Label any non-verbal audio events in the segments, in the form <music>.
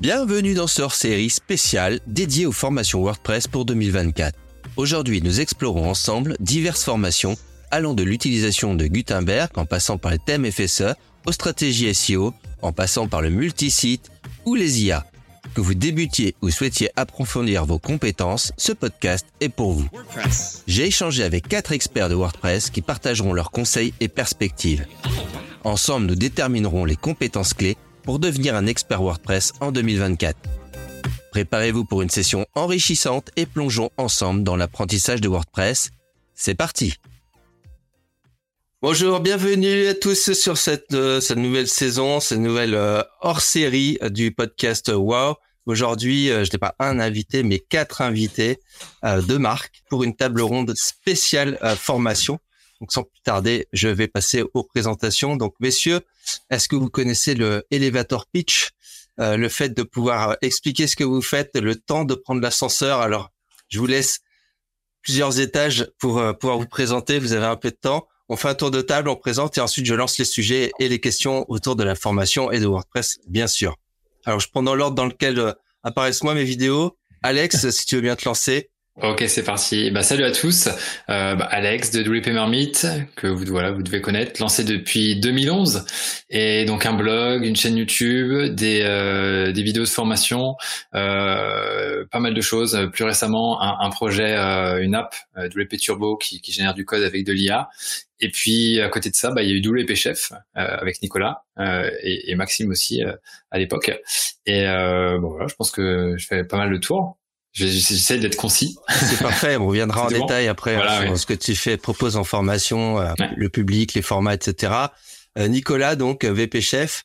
Bienvenue dans ce hors-série spéciale dédiée aux formations WordPress pour 2024. Aujourd'hui, nous explorons ensemble diverses formations allant de l'utilisation de Gutenberg en passant par les thèmes FSE, aux stratégies SEO, en passant par le multisite ou les IA. Que vous débutiez ou souhaitiez approfondir vos compétences, ce podcast est pour vous. J'ai échangé avec quatre experts de WordPress qui partageront leurs conseils et perspectives. Ensemble, nous déterminerons les compétences clés pour devenir un expert WordPress en 2024. Préparez-vous pour une session enrichissante et plongeons ensemble dans l'apprentissage de WordPress. C'est parti Bonjour, bienvenue à tous sur cette, euh, nouvelle saison, cette nouvelle euh, hors-série du podcast Wow. Aujourd'hui, euh, je n'ai pas un invité, mais quatre invités de marque pour une table ronde spéciale formation. Donc, sans plus tarder, je vais passer aux présentations. Donc, messieurs, est-ce que vous connaissez le elevator pitch, le fait de pouvoir expliquer ce que vous faites, le temps de prendre l'ascenseur Alors, je vous laisse plusieurs étages pour pouvoir vous présenter. Vous avez un peu de temps on fait un tour de table, on présente et ensuite je lance les sujets et les questions autour de la formation et de WordPress, bien sûr. Alors je prends dans l'ordre dans lequel euh, apparaissent moi mes vidéos. Alex, si tu veux bien te lancer. Ok, c'est parti. Bah, salut à tous. Euh, bah, Alex de WP Marmite, que vous voilà, vous devez connaître, lancé depuis 2011, et donc un blog, une chaîne YouTube, des euh, des vidéos de formation, euh, pas mal de choses. Plus récemment, un, un projet, euh, une app WP Turbo qui, qui génère du code avec de l'IA. Et puis à côté de ça, bah, il y a eu WP Chef avec Nicolas et, et, Maxime aussi à l'époque. Et bon voilà, je pense que je fais pas mal de tours. J'essaie d'être concis. C'est parfait. On reviendra en détail après hein, sur ce que tu fais, proposes en formation, euh, le public, les formats, etc. Euh, Nicolas, donc VP chef,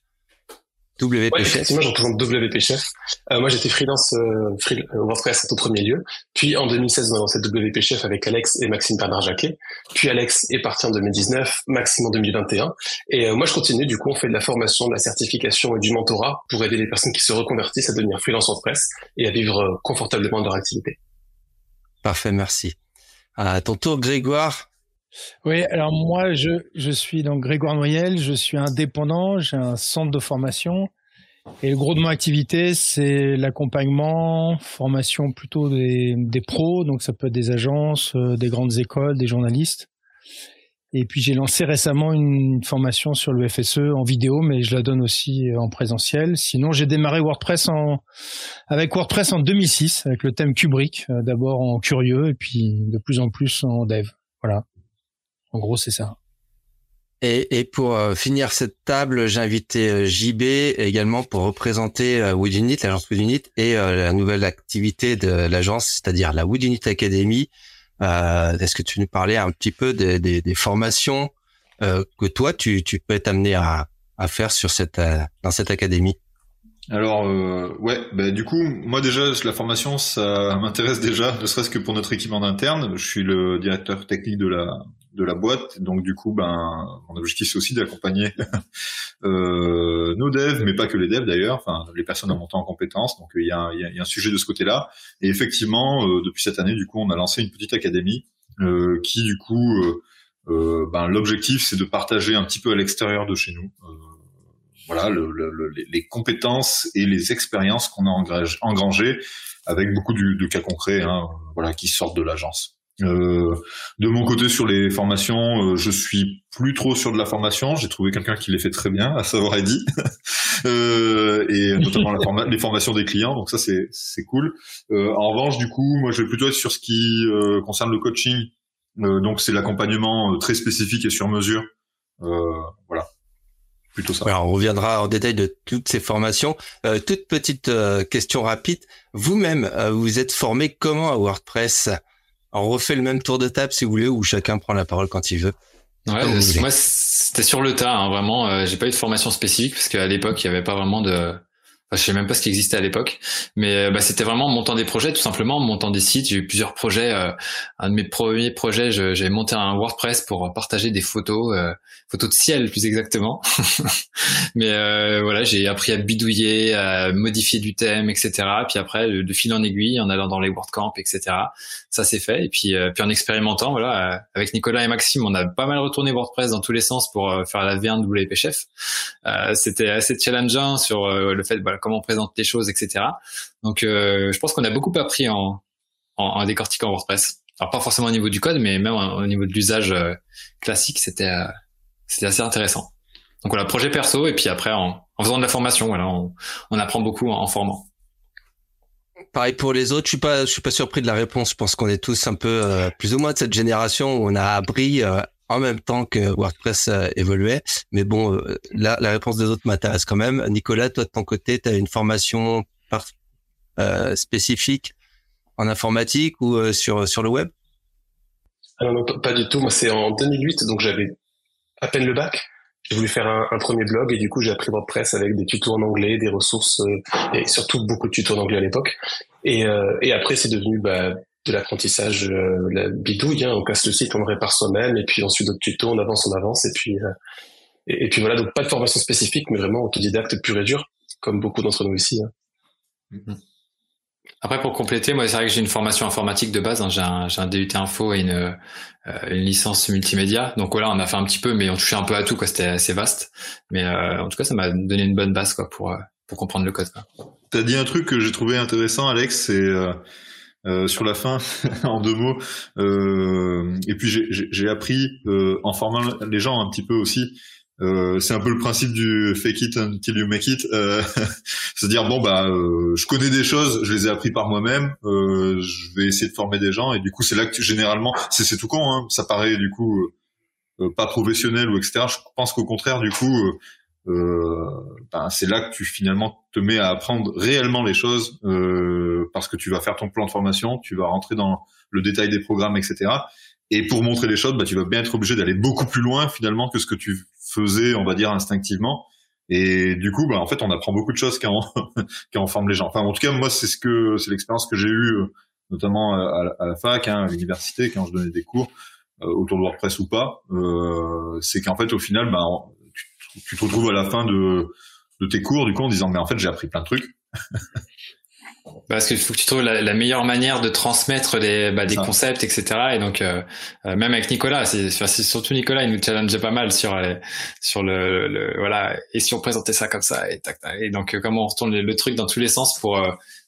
WP ouais, effectivement, je représente WP Chef. Euh, moi, j'étais freelance euh, free, euh, WordPress au premier lieu. Puis en 2016, on a lancé WP Chef avec Alex et Maxime Bernard Jacquet. Puis Alex est parti en 2019, Maxime en 2021. Et euh, moi, je continue. Du coup, on fait de la formation, de la certification et du mentorat pour aider les personnes qui se reconvertissent à devenir freelance WordPress et à vivre euh, confortablement de leur activité. Parfait, merci. À ton tour, Grégoire. Oui, alors moi, je, je suis donc Grégoire Noyel, je suis indépendant, j'ai un centre de formation. Et le gros de mon activité, c'est l'accompagnement, formation plutôt des, des pros, donc ça peut être des agences, euh, des grandes écoles, des journalistes. Et puis j'ai lancé récemment une formation sur le FSE en vidéo, mais je la donne aussi en présentiel. Sinon, j'ai démarré WordPress en avec WordPress en 2006 avec le thème Kubrick, euh, d'abord en curieux et puis de plus en plus en dev. Voilà. En gros, c'est ça. Et, pour euh, finir cette table, j'ai invité euh, JB également pour représenter euh, Woodunit, l'agence Woodunit, et la nouvelle activité de l'agence, c'est-à-dire la Woodunit Academy. Est-ce que tu nous parlais un petit peu des, formations que toi, tu, peux t'amener à, à faire sur cette, dans cette académie? Alors euh, ouais, bah, du coup, moi déjà la formation ça m'intéresse déjà, ne serait-ce que pour notre équipe en interne. Je suis le directeur technique de la de la boîte, donc du coup, ben mon objectif c'est aussi d'accompagner <laughs> euh, nos devs, mais pas que les devs d'ailleurs, enfin les personnes à monter en compétences. Donc il y a, y a, un sujet de ce côté-là. Et effectivement, euh, depuis cette année, du coup, on a lancé une petite académie euh, qui du coup, ben l'objectif c'est de partager un petit peu à l'extérieur de chez nous voilà le, le, les compétences et les expériences qu'on a engrangées avec beaucoup de, cas concrets hein, voilà qui sortent de l'agence. Euh, de mon côté sur les formations, euh, je suis plus trop sur de la formation. J'ai trouvé quelqu'un qui les fait très bien, à savoir Eddie, <laughs> euh, et notamment les formations des clients. Donc ça c'est c'est cool. Euh, en revanche, du coup, moi je vais plutôt être sur ce qui euh, concerne le coaching. donc c'est l'accompagnement très spécifique et sur mesure. voilà plutôt ça. Alors, on reviendra en détail de toutes ces formations. Euh, toute petite euh, question rapide. Vous-même, euh, vous êtes formé comment à WordPress? On refait le même tour de table si vous voulez, ou chacun prend la parole quand il veut. Ouais, moi c'était sur le tas, hein, vraiment. Euh, j'ai pas eu de formation spécifique parce qu'à l'époque il y avait pas vraiment de je sais même pas ce qui existait à l'époque, mais euh, bah, c'était vraiment montant des projets, tout simplement montant des sites. J'ai eu plusieurs projets. Euh, un de mes premiers projets, j'ai monté un WordPress pour partager des photos, euh, photos de ciel plus exactement. <laughs> mais voilà, j'ai appris à bidouiller, à modifier du thème, etc. Puis après, de, fil en aiguille, en allant dans les WordCamp, etc. Ça s'est fait. Et puis, puis en expérimentant, voilà, avec Nicolas et Maxime, on a pas mal retourné WordPress dans tous les sens pour faire la V1 WP Chef. c'était assez challengeant sur le fait, voilà comment on présente les choses, etc. Donc, je pense qu'on a beaucoup appris en, en, décortiquant WordPress. Alors pas forcément au niveau du code, mais même au niveau de l'usage classique, c'était c'était assez intéressant. Donc voilà, projet perso et puis après en, faisant de la formation, voilà, on, on apprend beaucoup en, formant. Pareil pour les autres, je suis pas, je suis pas surpris de la réponse. Je pense qu'on est tous un peu euh, plus ou moins de cette génération où on a appris euh, en même temps que WordPress euh, évoluait. Mais bon, la, la réponse des autres m'intéresse quand même. Nicolas, toi de ton côté, tu as une formation spécifique en informatique ou sur sur le web? Alors non, pas du tout. Moi, c'est en 2008, donc j'avais à peine le bac j'ai voulu faire un, premier blog et du coup j'ai appris WordPress avec des tutos en anglais, des ressources euh, et surtout beaucoup de tutos en anglais à l'époque. Et, euh, et après c'est devenu bah, de l'apprentissage euh, la bidouille. Hein. On casse le site, on le répare soi-même et puis ensuite d'autres tutos, on avance, on avance et puis euh, et, puis voilà donc pas de formation spécifique mais vraiment autodidacte pur et dur comme beaucoup d'entre nous ici. Hein. Mm-hmm. Après, pour compléter, moi, c'est vrai que j'ai une formation informatique de base. Hein. J'ai un, un, DUT Info et une, euh, une, licence multimédia. Donc voilà, on a fait un petit peu, mais on touchait un peu à tout. quoi. C'était assez vaste. Mais euh, en tout cas, ça m'a donné une bonne base quoi, pour, euh, pour comprendre le code. Tu as dit un truc que j'ai trouvé intéressant, Alex, c'est... Euh, euh, sur la fin, <laughs> en deux mots. Euh, et puis j'ai appris en formant les gens un petit peu aussi euh, c'est un peu le principe du fake it until you make it. Euh, <laughs> C'est-à-dire bon bah euh, je connais des choses, je les ai appris par moi-même. Euh, je vais essayer de former des gens et du coup c'est là que généralement c'est tout con. Hein, ça paraît du coup euh, pas professionnel ou etc. Je pense qu'au contraire du coup ben, c'est là que tu finalement te mets à apprendre réellement les choses parce que tu vas faire ton plan de formation, tu vas rentrer dans le détail des programmes etc. Et pour montrer les choses, bah, tu vas bien être obligé d'aller beaucoup plus loin finalement que ce que tu faisait, on va dire, instinctivement. Et du coup, bah, en fait, on apprend beaucoup de choses quand on, <laughs> quand on forme les gens. Enfin, en tout cas, moi, c'est ce que c'est l'expérience que j'ai eue, euh, notamment à, la fac, hein, à l'université, quand je donnais des cours euh, autour de WordPress ou pas. Euh, c'est qu'en fait, au final, bah, tu, tu, te retrouves à la fin de, de tes cours, du coup, en disant, mais en fait, j'ai appris plein de trucs. <laughs> Parce qu'il faut que tu trouves la, meilleure manière de transmettre les, bah, des concepts, etc. Et donc, euh, euh, même avec Nicolas, c'est surtout Nicolas, il nous challengeait pas mal sur euh, sur le, le, voilà. Et si on présentait ça comme ça et tac, tac. Et donc, comment on retourne le, truc dans tous les sens pour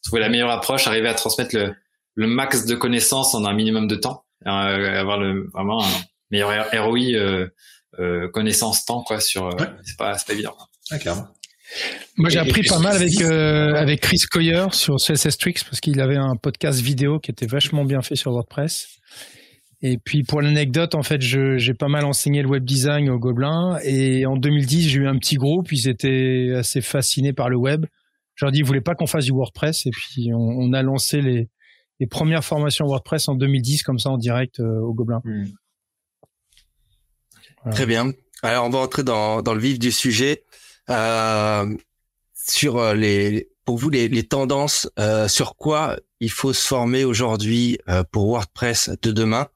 trouver la meilleure approche, arriver à transmettre le, le max de connaissances en un minimum de temps, avoir le vraiment un meilleur ROI connaissance temps quoi sur. C'est pas c'est pas évident. Ah, moi, j'ai appris pas mal avec euh, avec Chris Coyer sur CSS Tricks parce qu'il avait un podcast vidéo qui était vachement bien fait sur WordPress. Et puis pour l'anecdote, en fait, j'ai pas mal enseigné le web design au Gobelin. Et en 2010, j'ai eu un petit groupe. Ils étaient assez fascinés par le web. Je leur ai dit, ils voulaient pas qu'on fasse du WordPress? Et puis on, on, a lancé les, les premières formations WordPress en 2010, comme ça en direct euh, au Gobelin. Très bien. Alors on va entrer dans, dans le vif du sujet. Euh, sur euh, les, pour vous, les, les tendances, euh, sur quoi il faut se former aujourd'hui pour WordPress de demain.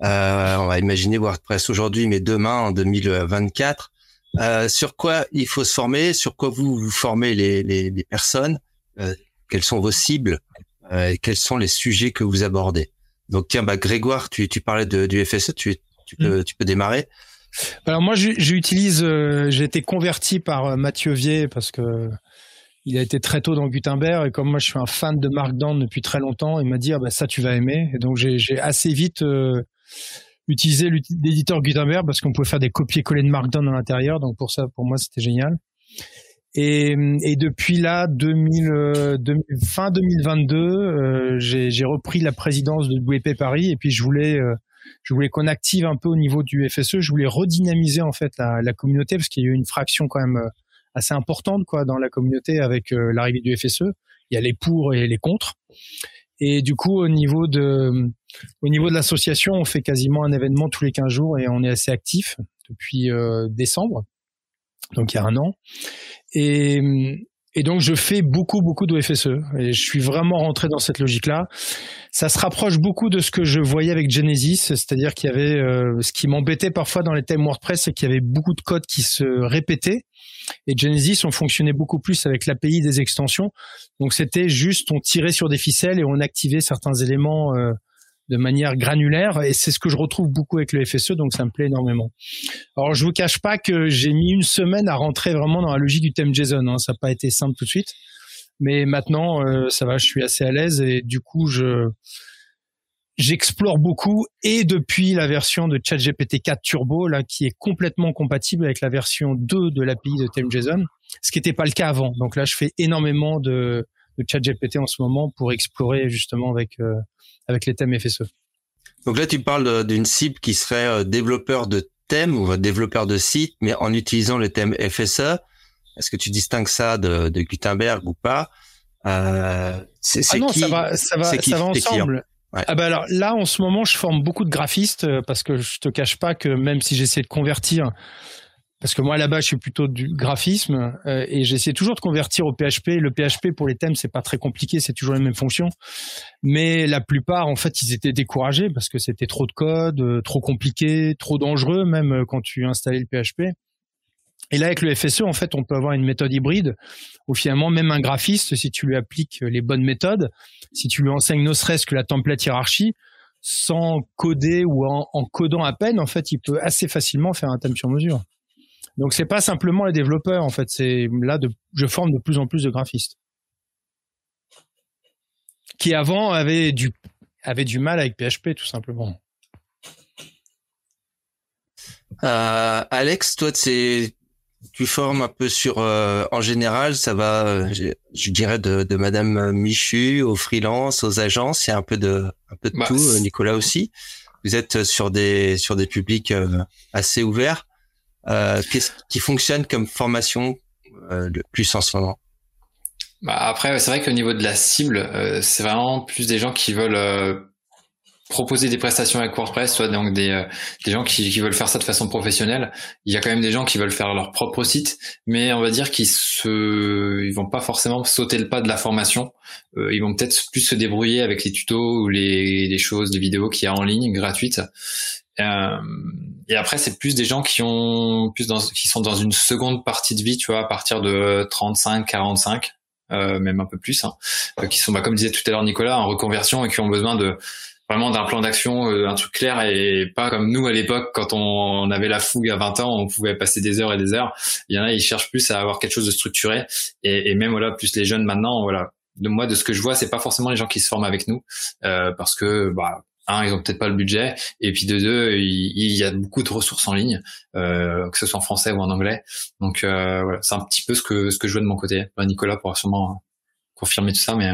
on va imaginer WordPress aujourd'hui, mais demain, en 2024. sur quoi il faut se former, sur quoi vous vous formez les, les, les personnes, quelles sont vos cibles, et quels sont les sujets que vous abordez? Donc tiens, bah, Grégoire, tu, tu parlais de, du FSE, tu, tu, peux, mm. tu peux démarrer. Alors moi, j'utilise, euh, j'ai été converti par euh, Mathieu Vier parce que il a été très tôt dans Gutenberg et comme moi je suis un fan de Markdown depuis très longtemps, il m'a dit ah bah ça tu vas aimer et donc j'ai assez vite euh, utilisé l'éditeur Gutenberg parce qu'on pouvait faire des copier-coller de Markdown à l'intérieur donc pour ça pour moi c'était génial. Et, depuis là, 2000, fin 2022, j'ai repris la présidence de WP Paris et puis je voulais je voulais qu'on active un peu au niveau du FSE. Je voulais redynamiser en fait la, la communauté parce qu'il y a eu une fraction quand même euh, assez importante quoi dans la communauté avec euh, l'arrivée du FSE. Il y a les pour et les contre. Et du coup, au niveau de au niveau de l'association, on fait quasiment un événement tous les 15 jours et on est assez actif depuis euh, décembre, donc il y a un an. Et, et donc je fais beaucoup beaucoup de FSE et je suis vraiment rentré dans cette logique-là. Ça se rapproche beaucoup de ce que je voyais avec Genesis, c'est-à-dire qu'il y avait euh, ce qui m'embêtait parfois dans les thèmes WordPress, c'est qu'il y avait beaucoup de codes qui se répétaient. Et Genesis, on fonctionnait beaucoup plus avec l'API des extensions. Donc c'était juste, on tirait sur des ficelles et on activait certains éléments euh, de manière granulaire et c'est ce que je retrouve beaucoup avec le FSE donc ça me plaît énormément. Alors je vous cache pas que j'ai mis une semaine à rentrer vraiment dans la logique du thème JSON, hein. ça n'a pas été simple tout de suite, mais maintenant euh, ça va, je suis assez à l'aise et du coup je j'explore beaucoup et depuis la version de ChatGPT 4 Turbo là qui est complètement compatible avec la version 2 de l'API de TimeJSON, ce qui n'était pas le cas avant. Donc là, je fais énormément de, de ChatGPT en ce moment pour explorer justement avec euh, avec les thèmes FSE. Donc là, tu parles d'une cible qui serait euh, développeur de thèmes ou développeur de site, mais en utilisant le thème FSE. Est-ce que tu distingues ça de, de Gutenberg ou pas? Euh, c'est, ah non, ça va, ça va, ça va ensemble. Ah bah alors là en ce moment je forme beaucoup de graphistes parce que je te cache pas que même si j'essaie de convertir parce que moi là-bas je suis plutôt du graphisme euh, et j'essaie toujours de convertir au PHP. Le PHP pour les thèmes c'est pas très compliqué, c'est toujours les mêmes fonctions. Mais la plupart en fait ils étaient découragés parce que c'était trop de code, euh, trop compliqué, trop dangereux même quand tu installais le PHP. Et là, avec le FSE, en fait, on peut avoir une méthode hybride où finalement, même un graphiste, si tu lui appliques les bonnes méthodes, si tu lui enseignes ne serait-ce que la template hiérarchie, sans coder ou en, codant à peine, en fait, il peut assez facilement faire un thème sur mesure. Donc, c'est pas simplement les développeurs, en fait, c'est là, de, je forme de plus en plus de graphistes qui avant avaient du, avaient du mal avec PHP, tout simplement. Euh, Alex, toi, c'est tu formes un peu sur, euh, en général, ça va, je, dirais de, de Madame Michu aux freelance, aux agences, il y a un peu de, un peu de bah, tout. Nicolas aussi. Vous êtes sur des sur des publics euh, assez ouverts. Qu'est-ce qui fonctionne comme formation le plus en ce moment? Bah Après, c'est vrai qu'au niveau de la cible, c'est vraiment plus des gens qui veulent proposer des prestations avec WordPress, soit donc des, euh, des gens qui, qui, veulent faire ça de façon professionnelle. Il y a quand même des gens qui veulent faire leur propre site, mais on va dire qu'ils se, ils vont pas forcément sauter le pas de la formation. Euh, ils vont peut-être plus se débrouiller avec les tutos ou les, les choses, les vidéos qu'il y a en ligne gratuites. Euh, et après, c'est plus des gens qui ont plus dans, qui sont dans une seconde partie de vie, tu vois, à partir de 35, 45, euh, même un peu plus, hein, euh, qui sont, bah, comme disait tout à l'heure Nicolas, en reconversion et qui ont besoin de vraiment d'un plan d'action, euh, un truc clair et pas comme nous à l'époque quand on, avait la fougue à 20 ans, on pouvait passer des heures et des heures. Il y en a, ils cherchent plus à avoir quelque chose de structuré et, et même voilà, plus les jeunes maintenant, voilà. De moi, de ce que je vois, c'est pas forcément les gens qui se forment avec nous euh, parce que bah un, ils ont peut-être pas le budget, et puis de deux, il, y a beaucoup de ressources en ligne, euh, que ce soit en français ou en anglais. Donc euh, voilà, c'est un petit peu ce que ce que je vois de mon côté. Nicolas pourra sûrement confirmer tout ça, mais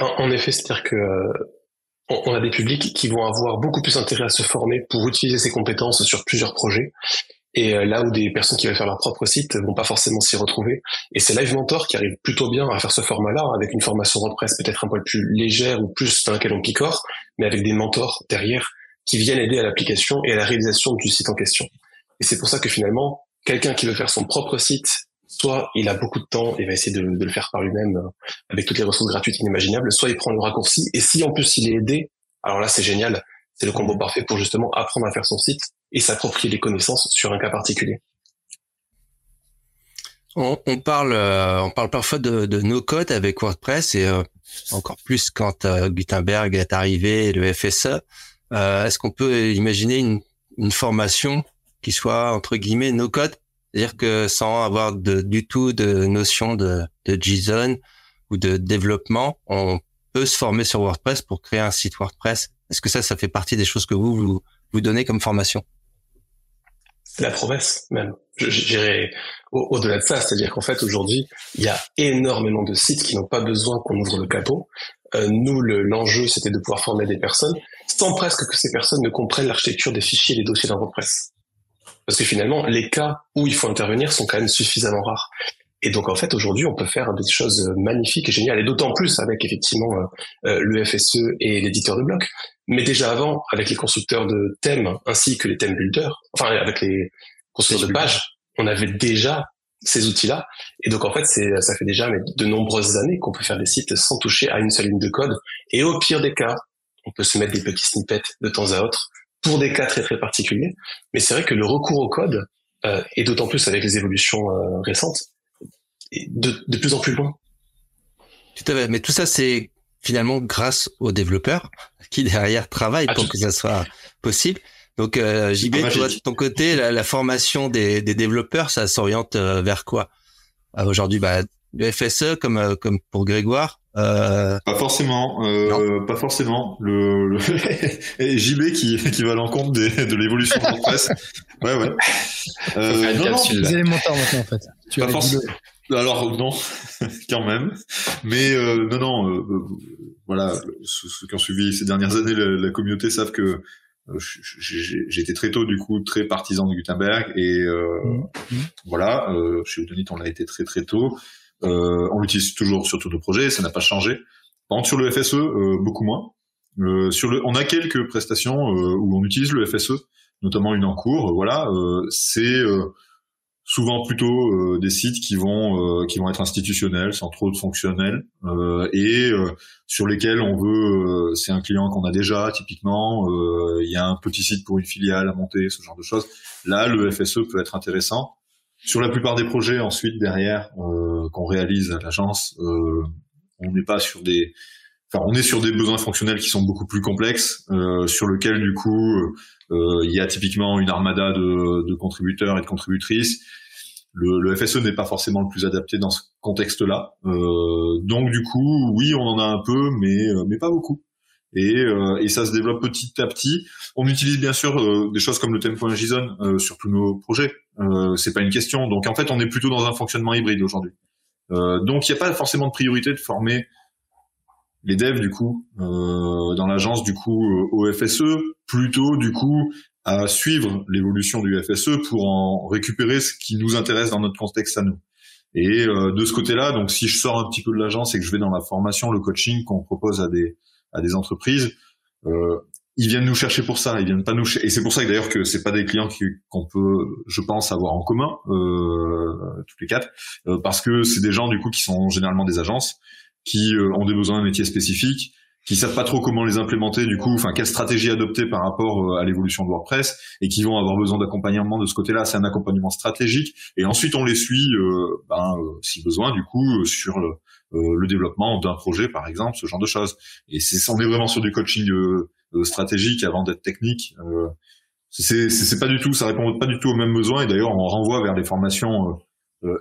en, effet, c'est-à-dire que euh, on, a des publics qui vont avoir beaucoup plus intérêt à se former pour utiliser ces compétences sur plusieurs projets. Et euh, là où des personnes qui veulent faire leur propre site vont pas forcément s'y retrouver. Et c'est Live Mentor qui arrive plutôt bien à faire ce format-là, avec une formation WordPress peut-être un peu plus légère ou plus dans laquelle on picore, mais avec des mentors derrière qui viennent aider à l'application et à la réalisation du site en question. Et c'est pour ça que finalement, quelqu'un qui veut faire son propre site soit il a beaucoup de temps et va essayer de, le faire par lui-même euh, avec toutes les ressources gratuites inimaginables, soit il prend le raccourci, et si en plus il est aidé, alors là c'est génial, c'est le combo parfait pour justement apprendre à faire son site et s'approprier les connaissances sur un cas particulier. On, parle, euh, on parle parfois de, de no-code avec WordPress et euh, encore plus quand Gutenberg est arrivé et le FSE. Est-ce qu'on peut imaginer une, formation qui soit entre guillemets no-code? C'est-à-dire que sans avoir du tout de notion de, JSON ou de développement, on peut se former sur WordPress pour créer un site WordPress. Est-ce que ça, ça fait partie des choses que vous, vous, donnez comme formation? La promesse même. J'irai au-delà de ça, c'est-à-dire qu'en fait, aujourd'hui, il y a énormément de sites qui n'ont pas besoin qu'on ouvre le capot. Euh, nous, l'enjeu, c'était de pouvoir former des personnes sans presque que ces personnes ne comprennent l'architecture des fichiers et des dossiers dans WordPress. Parce que finalement, les cas où il faut intervenir sont quand même suffisamment rares. Et donc en fait aujourd'hui on peut faire des choses magnifiques et géniales et d'autant plus avec effectivement euh, euh, le FSE et l'éditeur de blocs. Mais déjà avant avec les constructeurs de thèmes ainsi que les thèmes builders, enfin avec les constructeurs de pages, on avait déjà ces outils-là. Et donc en fait c'est ça fait déjà de nombreuses années qu'on peut faire des sites sans toucher à une seule ligne de code. Et au pire des cas, on peut se mettre des petits snippets de temps à autre pour des cas très très particuliers. Mais c'est vrai que le recours au code, euh, et d'autant plus avec les évolutions euh, récentes, de, de plus en plus loin. Tout à fait. Mais tout ça, c'est finalement grâce aux développeurs qui derrière travaillent ah, pour que ça soit possible. Donc euh, JB, toi de ton côté, la, formation des, des, développeurs, ça s'oriente euh, vers quoi? Euh, Aujourd'hui, bah, le FSE comme comme pour Grégoire. Euh... Pas forcément, euh, pas forcément. Le, le... <laughs> JB qui qui va à l'encontre de l'évolution de WordPress. Ouais ouais. Euh, non, non, vous maintenant en fait. Tu pas forcément. Alors non, <laughs> quand même. Mais euh, non, non, euh, euh, voilà, ceux, qui ont suivi ces dernières années la, communauté savent que j'ai été très tôt du coup très partisan de Gutenberg et mmh. Mmh. voilà, chez Udonit on l'a été très très tôt. on l'utilise toujours sur tous nos projets, ça n'a pas changé. Par contre sur le FSE, beaucoup moins. sur le, on a quelques prestations où on utilise le FSE, notamment une en cours. voilà, c'est souvent plutôt euh, des sites qui vont euh, qui vont être institutionnels sans trop de fonctionnels euh, et sur lesquels on veut c'est un client qu'on a déjà typiquement il y a un petit site pour une filiale à monter ce genre de choses là le FSE peut être intéressant sur la plupart des projets ensuite derrière qu'on réalise à l'agence on n'est pas sur des enfin on est sur des besoins fonctionnels qui sont beaucoup plus complexes sur lequel du coup il y a typiquement une armada de, de contributeurs et de contributrices. Le, FSE n'est pas forcément le plus adapté dans ce contexte-là. Euh, donc du coup, oui, on en a un peu, mais euh, mais pas beaucoup. Et, euh, et ça se développe petit à petit. On utilise bien sûr des choses comme le tempo.json euh, sur tous nos projets. Euh, c'est pas une question. Donc en fait, on est plutôt dans un fonctionnement hybride aujourd'hui. donc il n'y a pas forcément de priorité de former les devs du coup euh, dans l'agence du coup euh, au FSE plutôt du coup à suivre l'évolution du FSE pour en récupérer ce qui nous intéresse dans notre contexte à nous. Et euh, de ce côté-là, donc si je sors un petit peu de l'agence et que je vais dans la formation, le coaching qu'on propose à des à des entreprises, euh, ils viennent nous chercher pour ça, ils viennent pas nous et c'est pour ça que d'ailleurs que c'est pas des clients qu'on peut, je pense, avoir en commun euh, tous les quatre, euh, parce que c'est des gens du coup qui sont généralement des agences qui euh, ont des besoins de métiers spécifiques, qui savent pas trop comment les implémenter du coup, enfin quelle stratégie adopter par rapport euh, à l'évolution de WordPress et qui vont avoir besoin d'accompagnement de ce côté-là. C'est un accompagnement stratégique et ensuite on les suit, euh, ben, si besoin du coup sur le, le développement d'un projet par exemple, ce genre de choses. Et c'est on est vraiment sur du coaching stratégique avant d'être technique. c'est pas du tout, ça répond pas du tout aux mêmes besoins et d'ailleurs on renvoie vers des formations euh,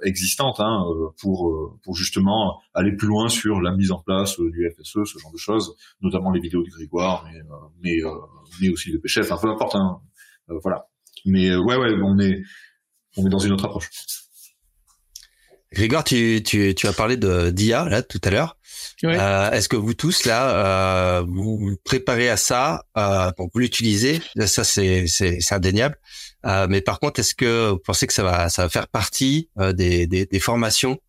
existantes hein, euh, pour euh, pour justement aller plus loin sur la mise en place du FSE, ce genre de choses, notamment les vidéos de Grégoire, mais mais mais aussi de PCF, enfin peu importe. Hein, voilà. Mais ouais ouais, on est on est dans une autre approche. Grégoire, tu, tu, tu as parlé de d'IA là tout à l'heure. Euh, Est-ce que vous tous là, euh, vous, vous préparez à ça, euh, vous l'utilisez Ça c'est c'est indéniable. Euh, mais par contre, est-ce que vous pensez que ça va, ça va faire partie euh, des, des, des, formations,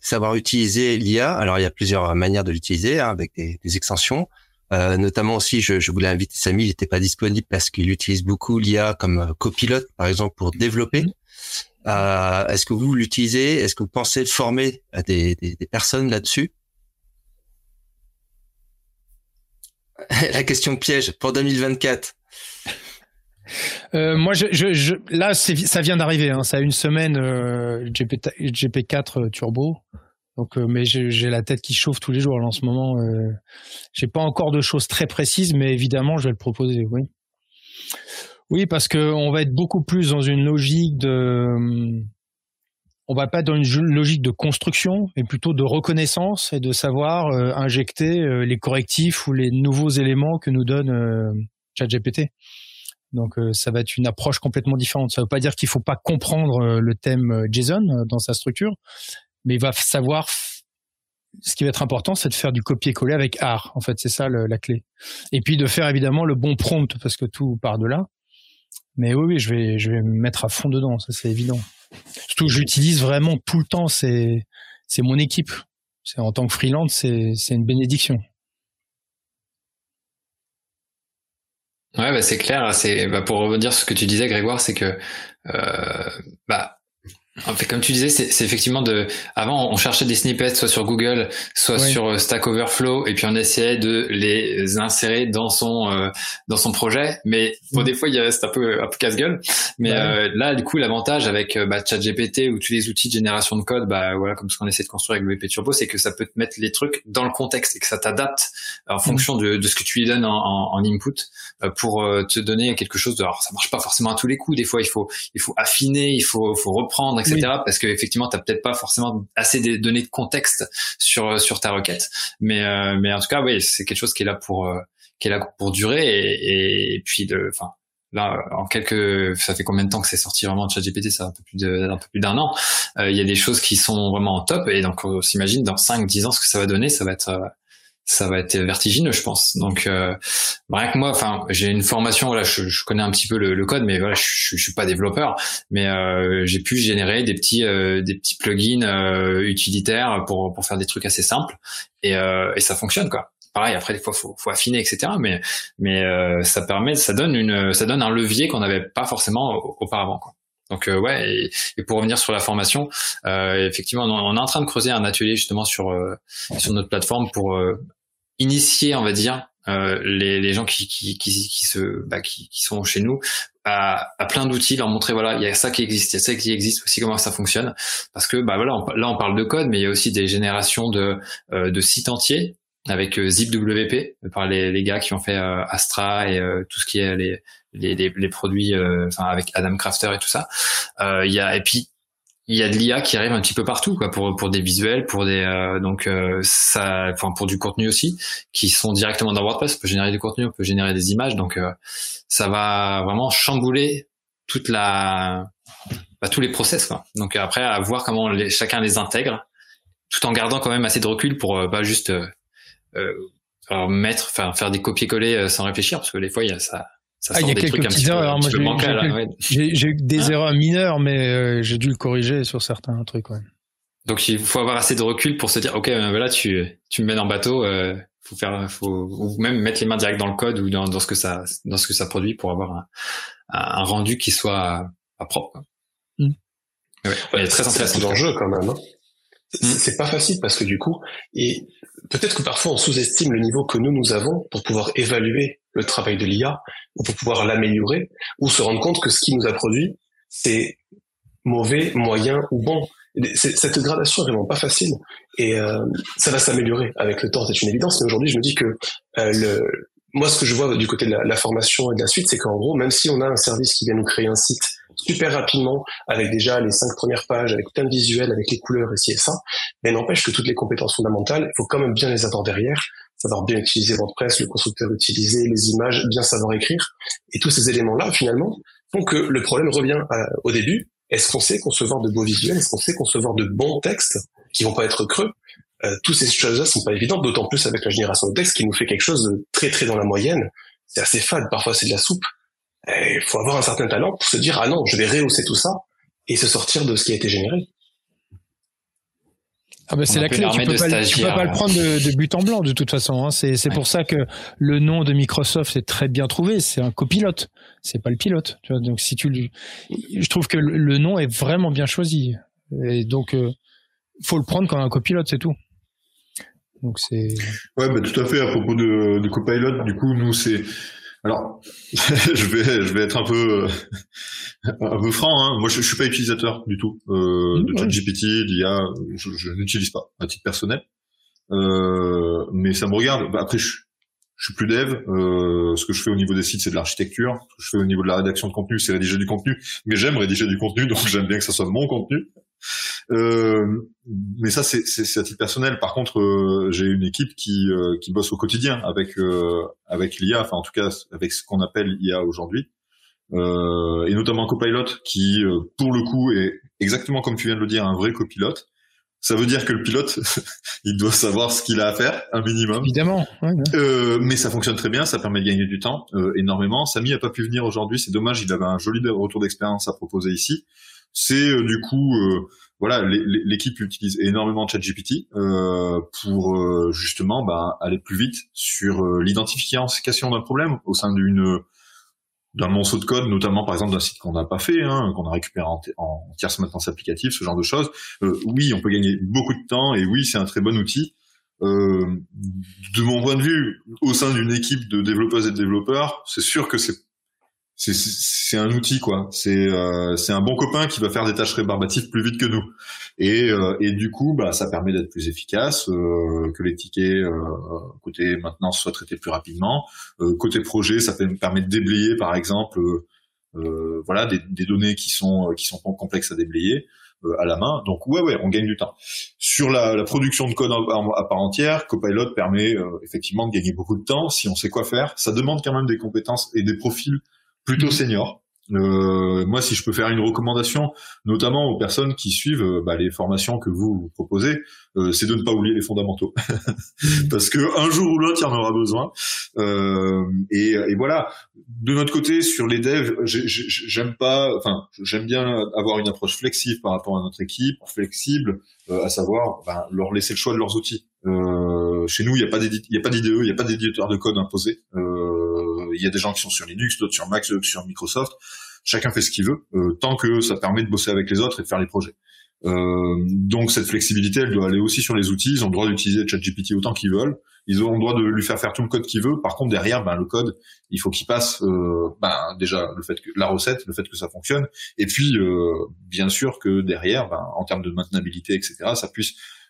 savoir utiliser l'IA Alors, il y a plusieurs manières de l'utiliser hein, avec des, des extensions. Euh, notamment aussi, je, je, voulais inviter Samy, il n'était pas disponible parce qu'il utilise beaucoup l'IA comme euh, copilote, par exemple, pour développer. Euh, Est-ce que vous l'utilisez? Est-ce que vous pensez former des, des, des personnes là-dessus? <laughs> La question piège pour 2024. Euh, moi, je, je, je, là, ça vient d'arriver. Hein. Ça a une semaine euh, GP, GP4 euh, Turbo. Donc, euh, mais j'ai la tête qui chauffe tous les jours. Là, en ce moment, euh, j'ai pas encore de choses très précises, mais évidemment, je vais le proposer. Oui, oui, parce que on va être beaucoup plus dans une logique de, on va pas dans une logique de construction, mais plutôt de reconnaissance et de savoir euh, injecter les correctifs ou les nouveaux éléments que nous donne ChatGPT. Donc euh, ça va être une approche complètement différente. Ça ne veut pas dire qu'il faut pas comprendre euh, le thème euh, JSON dans sa structure, mais il va savoir. Ce qui va être important, c'est de faire du copier-coller avec art. En fait, c'est ça la clé. Et puis de faire évidemment le bon prompt parce que tout part de là. Mais oui, oui, je vais, je vais me mettre à fond dedans. Ça, c'est évident. Surtout, j'utilise vraiment tout le temps. C'est, c'est mon équipe. C'est en tant que freelance, c'est, c'est une bénédiction. Ouais, bah, c'est clair. C'est bah, pour revenir sur ce que tu disais, Grégoire, c'est que euh, bah En fait, comme tu disais, c'est effectivement de. Avant, on cherchait des snippets soit sur Google, soit sur euh, Stack Overflow, et puis on essayait de les insérer dans son euh, dans son projet. Mais bon, mm. des fois, c'est un peu un peu casse-gueule. Mais euh, là, du coup, l'avantage avec bah, ChatGPT ou tous les outils de génération de code, bah voilà, comme ce qu'on essaie de construire avec le VP Turbo, c'est que ça peut te mettre les trucs dans le contexte et que ça t'adapte en mm. fonction de, de ce que tu lui donnes en, en, en input pour te donner quelque chose. De, alors, ça marche pas forcément à tous les coups. Des fois, il faut il faut affiner, il faut faut reprendre etc. Parce que effectivement, t'as peut-être pas forcément assez de données de contexte sur sur ta requête. Mais euh, mais en tout cas, oui, c'est quelque chose qui est là pour euh, qui est là pour durer et, et puis de, enfin là en quelques ça fait combien de temps que c'est sorti vraiment de ChatGPT? Ça un peu plus d'un peu plus d'un an euh, il y a des choses qui sont vraiment en top et donc on s'imagine dans 5 10 ans ce que ça va donner ça va être ça va être vertigineux, je pense. Donc, euh, rien que moi, enfin, j'ai une formation, voilà, je, je, connais un petit peu le, le code, mais voilà, je, je, suis pas développeur, mais euh, j'ai pu générer des petits, euh, des petits plugins euh, utilitaires pour pour faire des trucs assez simples, et, euh, et ça fonctionne quoi. Pareil, après des fois, faut, faut affiner, etc. Mais mais ça permet, ça donne une, ça donne un levier qu'on n'avait pas forcément auparavant. Quoi. Donc euh, ouais, et, et, pour revenir sur la formation, euh, effectivement, on, est en train de creuser un atelier justement sur euh, sur notre plateforme pour initier, on va dire, les, les gens qui, qui, qui, qui se bah, qui, qui, sont chez nous à, à plein d'outils, leur montrer voilà, il y a ça qui existe, il y a ça qui existe aussi comment ça fonctionne, parce que bah voilà, là on parle de code, mais il y a aussi des générations de de sites entiers avec ZipWP par les, les gars qui ont fait Astra et tout ce qui est les les, les, les produits, euh, enfin avec Adam Crafter et tout ça. Euh, il y a et puis il y a de l'IA qui arrive un petit peu partout quoi pour pour des visuels pour des euh, donc ça enfin pour du contenu aussi qui sont directement dans WordPress. On peut générer du contenu on peut générer des images. Donc ça va vraiment chambouler toute la bah, tous les process quoi. Donc après à voir comment les, chacun les intègre tout en gardant quand même assez de recul pour pas juste euh, mettre enfin faire des copier-coller sans réfléchir parce que des fois il y a ça ah, il y a quelques petites erreurs. J'ai eu des ah. erreurs mineures, mais euh, j'ai dû le corriger sur certains trucs. Ouais. Donc il faut avoir assez de recul pour se dire, ok, ben voilà, tu tu me mènes en bateau, euh, faut faire, faut ou même mettre les mains direct dans le code ou dans, dans ce que ça dans ce que ça produit pour avoir un, un rendu qui soit pas propre. Quoi. Mm. Ouais, très intéressant. C'est l'enjeu quand même. Hein. Mm. C'est pas facile parce que du coup, et peut-être que parfois on sous-estime le niveau que nous nous avons pour pouvoir évaluer le travail de l'IA ou pour pouvoir l'améliorer ou se rendre compte que ce qui nous a produit c'est mauvais, moyen ou bon. Cette gradation est vraiment pas facile et euh, ça va s'améliorer avec le temps, c'est une évidence. Mais aujourd'hui, je me dis que euh, le, moi, ce que je vois du côté de la, la formation et de la suite, c'est qu'en gros, même si on a un service qui vient nous créer un site super rapidement avec déjà les cinq premières pages, avec plein de visuels, avec les couleurs et ci ça. Mais n'empêche que toutes les compétences fondamentales, il faut quand même bien les avoir derrière, savoir bien utiliser WordPress, le constructeur utiliser, les images, bien savoir écrire. Et tous ces éléments-là, finalement, font que le problème revient au début. Est-ce qu'on sait concevoir de beaux visuels? Est-ce qu'on sait concevoir de bons textes qui vont pas être creux? Euh, Toutes ces choses-là sont pas évidentes, d'autant plus avec la génération de texte qui nous fait quelque chose de très très dans la moyenne. C'est assez fade, parfois c'est de la soupe. Il faut avoir un certain talent pour se dire ah non, je vais rehausser tout ça et se sortir de ce qui a été généré. Ah ben c'est la clé. Tu peux, pas, peux pas le prendre de, but en blanc de toute façon. Hein. C'est pour ça que le nom de Microsoft est très bien trouvé. C'est un copilote. C'est pas le pilote. Tu vois donc si tu, je trouve que le nom est vraiment bien choisi. Et donc euh, faut le prendre comme un copilote, c'est tout. Donc c'est. Ouais, bah, tout à fait. À propos de, de copilote, du coup, nous c'est alors, <laughs> je vais, je vais être un peu, un peu franc. Hein. Moi, je, je suis pas utilisateur du tout euh, mmh, de ChatGPT, d'IA. Je, je n'utilise pas à titre personnel. Euh, mais ça me regarde. Bah, après, je, je suis plus dev. Euh, ce que je fais au niveau des sites, c'est de l'architecture. Ce que je fais au niveau de la rédaction de contenu, c'est rédiger du contenu. Mais j'aime rédiger du contenu, <laughs> donc j'aime bien que ça soit mon contenu. Euh, mais ça, c'est à titre personnel. Par contre, euh, j'ai une équipe qui, euh, qui bosse au quotidien avec euh, avec l'IA, enfin en tout cas avec ce qu'on appelle IA aujourd'hui, et notamment Copilot, qui pour le coup est exactement comme tu viens de le dire, un vrai copilote. Ça veut dire que le pilote, <laughs> il doit savoir ce qu'il a à faire, un minimum. Évidemment. Euh, mais ça fonctionne très bien, ça permet de gagner du temps euh, énormément. Samy a pas pu venir aujourd'hui, c'est dommage, il avait un joli retour d'expérience à proposer ici c'est euh, du coup euh, voilà, l'équipe utilise énormément ChatGPT euh, pour euh, justement bah, aller plus vite sur l'identification d'un problème au sein d'une d'un monceau de code, notamment par exemple d'un site qu'on n'a pas fait, hein, qu'on a récupéré en, en tierce maintenance applicative, ce genre de choses. Euh, oui, on peut gagner beaucoup de temps et oui, c'est un très bon outil. Euh, de mon point de vue, au sein d'une équipe de développeuses et de développeurs, c'est sûr que c'est c'est un outil quoi. C'est euh, c'est un bon copain qui va faire des tâches rébarbatives plus vite que nous. Et euh, et du coup, bah ça permet d'être plus efficace, euh, que les tickets euh, côté maintenance soient traités plus rapidement. Euh, côté projet, ça permet de déblayer par exemple, voilà des, des, données qui sont qui sont complexes à déblayer à la main. Donc ouais ouais, on gagne du temps. Sur la, la production de code à part entière, Copilot permet effectivement de gagner beaucoup de temps si on sait quoi faire. Ça demande quand même des compétences et des profils plutôt mhm. senior. Euh, moi, si je peux faire une recommandation, notamment aux personnes qui suivent euh, bah, les formations que vous, vous proposez, euh, c'est de ne pas oublier les fondamentaux, <laughs> parce que un jour ou l'autre, il y en aura besoin. Euh, et, et, voilà. De notre côté, sur les devs, j'aime pas, enfin, j'aime bien avoir une approche flexible par rapport à notre équipe, flexible, à savoir ben, leur laisser le choix de leurs outils. chez nous, il n'y a pas d'IDE, il n'y a pas d'éditeur de code imposé. Euh, il y a des gens qui sont sur Linux, d'autres sur Mac, d'autres sur Microsoft. Chacun fait ce qu'il veut, euh, tant que ça permet de bosser avec les autres et de faire les projets. Euh, donc cette flexibilité, elle doit aller aussi sur les outils. Ils ont le droit d'utiliser ChatGPT autant qu'ils veulent. Ils ont le droit de lui faire faire tout le code qu'il veut. Par contre, derrière, ben, le code, il faut qu'il passe euh, ben, déjà le fait que la recette, le fait que ça fonctionne, et puis bien sûr que derrière, ben, en termes de maintenabilité, etc., ça puisse euh,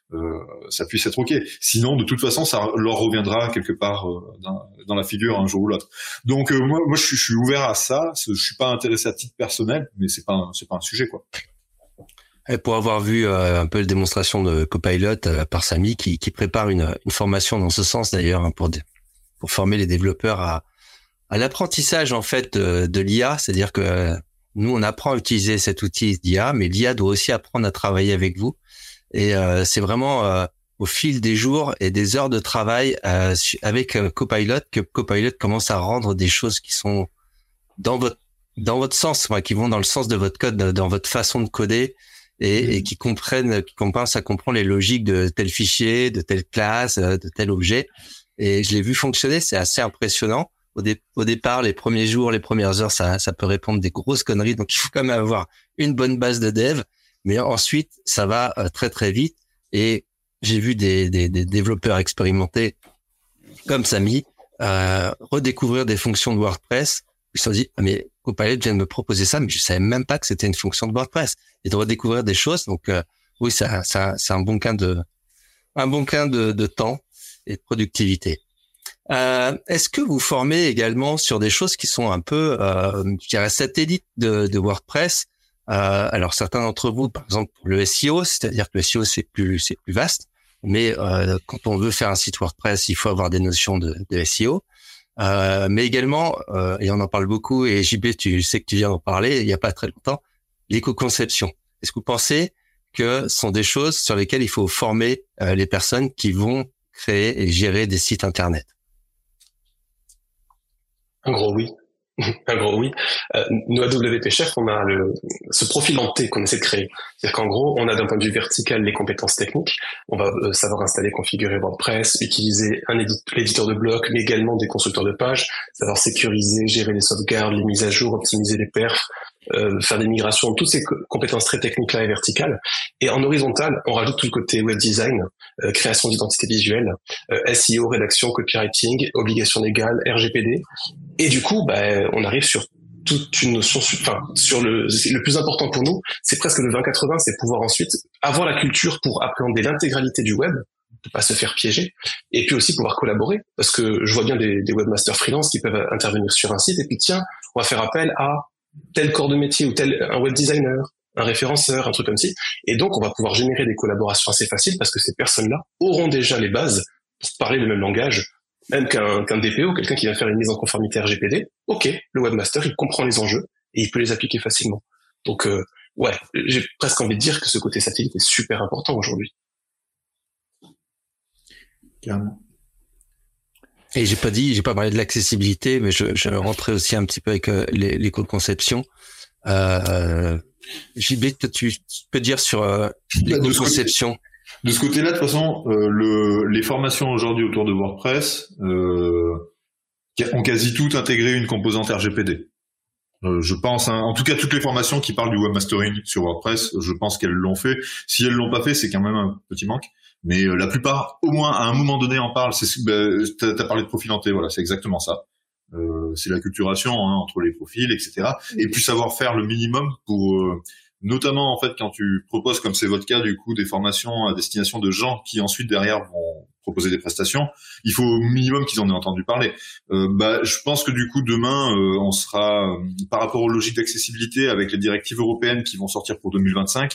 ça puisse être ok. Sinon, de toute façon, ça leur reviendra quelque part euh, dans, la figure un jour ou l'autre. Donc euh, moi, je suis, ouvert à ça. Je suis pas intéressé à titre personnel, mais c'est pas c'est pas un sujet quoi. Pour avoir vu un peu la démonstration de Copilot par Samy, qui, prépare une, formation dans ce sens d'ailleurs hein, pour pour former les développeurs à, l'apprentissage en fait de l'IA, c'est-à-dire que nous on apprend à utiliser cet outil d'IA, mais l'IA doit aussi apprendre à travailler avec vous. Et euh, c'est vraiment euh, au fil des jours et des heures de travail euh, avec Copilot que Copilot commence à rendre des choses qui sont dans votre dans votre sens, qui vont dans le sens de votre code, dans votre façon de coder et, et qui comprennent, qui commencent à comprendre les logiques de tel fichier, de telle classe, de tel objet. Et je l'ai vu fonctionner, c'est assez impressionnant. Au, au, départ, les premiers jours, les premières heures, ça, ça peut répondre des grosses conneries. Donc, il faut quand même avoir une bonne base de dev. Mais ensuite, ça va euh, très très vite. Et j'ai vu des, des, des, développeurs expérimentés comme Samy euh, redécouvrir des fonctions de WordPress. Ils se sont dit, ah, mais Copilot vient de me proposer ça, mais je savais même pas que c'était une fonction de WordPress. Et de redécouvrir des choses. Donc euh, oui, ça, ça c'est un bon gain de un bon gain de, de temps et de productivité. Euh, Est-ce que vous formez également sur des choses qui sont un peu, euh, je dirais, satellites de, de WordPress? Euh, alors certains d'entre vous, par exemple le SEO, c'est-à-dire que le SEO c'est plus c'est plus vaste, mais euh, quand on veut faire un site WordPress, il faut avoir des notions de, de SEO. Euh, mais également, euh, et on en parle beaucoup, et JB, tu sais que tu viens d'en parler il n'y a pas très longtemps, l'éco-conception. Est-ce que vous pensez que ce sont des choses sur lesquelles il faut former euh, les personnes qui vont créer et gérer des sites Internet? Un gros oui. <laughs> Un gros oui. Euh, nous, à WP Chef, on a ce profil en T qu'on essaie de créer. C'est-à-dire qu'en gros, on a d'un point de vue vertical les compétences techniques. On va euh, savoir installer, configurer WordPress, utiliser un éditeur de blocs, mais également des constructeurs de pages, savoir sécuriser, gérer les sauvegardes, les mises à jour, optimiser les perfs, euh, faire des migrations, toutes ces compétences très techniques là et verticales. Et en horizontal, on rajoute tout le côté web design, euh, création d'identité visuelle, SEO, rédaction, copywriting, obligations légales, RGPD. Et du coup, bah, on arrive sur toute une notion, enfin, sur le, le plus important pour nous, c'est presque le 20-80, c'est pouvoir ensuite avoir la culture pour appréhender l'intégralité du web, de pas se faire piéger, et puis aussi pouvoir collaborer, parce que je vois bien des, webmasters freelance qui peuvent intervenir sur un site, et puis tiens, on va faire appel à tel corps de métier ou tel un web designer, un référenceur, un truc comme ça. Et donc, on va pouvoir générer des collaborations assez faciles parce que ces personnes-là auront déjà les bases pour parler le même langage, même qu'un qu'un DPO, quelqu'un qui va faire une mise en conformité RGPD. Ok, le webmaster, il comprend les enjeux et il peut les appliquer facilement. Donc, euh, ouais, j'ai presque envie de dire que ce côté satellite est super important aujourd'hui. Et j'ai pas dit, j'ai pas parlé de l'accessibilité, mais je, je rentrais aussi un petit peu avec euh, l'éco-conception. Euh, JB, tu, peux dire sur euh, bah, l'éco-conception De ce côté-là, de toute façon, euh, le, les formations aujourd'hui autour de WordPress euh, ont quasi toutes intégré une composante RGPD. je pense, hein, en tout cas, toutes les formations qui parlent du webmastering sur WordPress, je pense qu'elles l'ont fait. Si elles l'ont pas fait, c'est quand même un petit manque. Mais la plupart, au moins à un moment donné, en parlent. As parlé de profilanté, voilà, c'est exactement ça. Euh, c'est la culturation hein, entre les profils, etc. Et puis savoir faire le minimum pour, euh, notamment en fait quand tu proposes, comme c'est votre cas, du coup, des formations à destination de gens qui ensuite derrière vont proposer des prestations, il faut au minimum qu'ils en aient entendu parler. Euh, bah, je pense que du coup demain, on sera par rapport aux logiques d'accessibilité avec les directives européennes qui vont sortir pour 2025,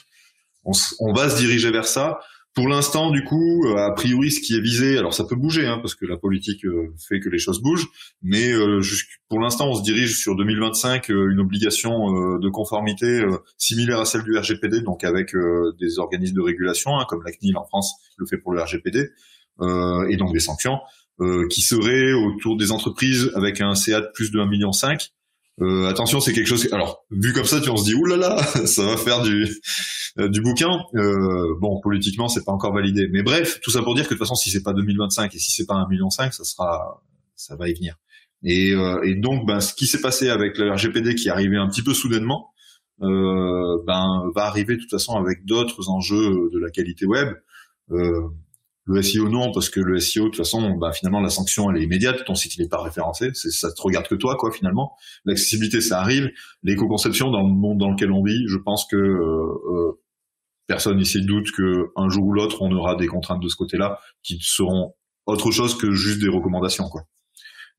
on, on va se diriger vers ça. Pour l'instant, du coup, euh, a priori, ce qui est visé, alors ça peut bouger, hein, parce que la politique euh, fait que les choses bougent, mais euh, pour l'instant, on se dirige sur 2025 une obligation de conformité similaire à celle du RGPD, donc avec des organismes de régulation, hein, comme la CNIL en France le fait pour le RGPD, et donc des sanctions, qui seraient autour des entreprises avec un CA de plus de 1,5 million euh, attention, c'est quelque chose. Alors, vu comme ça, tu on se dit, oulala, <laughs> ça va faire du euh, du bouquin. Euh, bon, politiquement, c'est pas encore validé. Mais bref, tout ça pour dire que de toute façon, si c'est pas 2025 et si c'est pas 1,5 million, ça sera, ça va y venir. Et, et donc, ben, ce qui s'est passé avec le RGPD qui est arrivé un petit peu soudainement, ben, va arriver de toute façon avec d'autres enjeux de la qualité web. Euh, le SEO non, parce que le SEO de toute façon, bah, finalement la sanction elle est immédiate. Ton site il n'est pas référencé, ça te regarde que toi quoi finalement. L'accessibilité ça arrive. L'éco-conception dans le monde dans lequel on vit, je pense que euh, euh personne ici doute que un jour ou l'autre on aura des contraintes de ce côté-là qui seront autre chose que juste des recommandations quoi.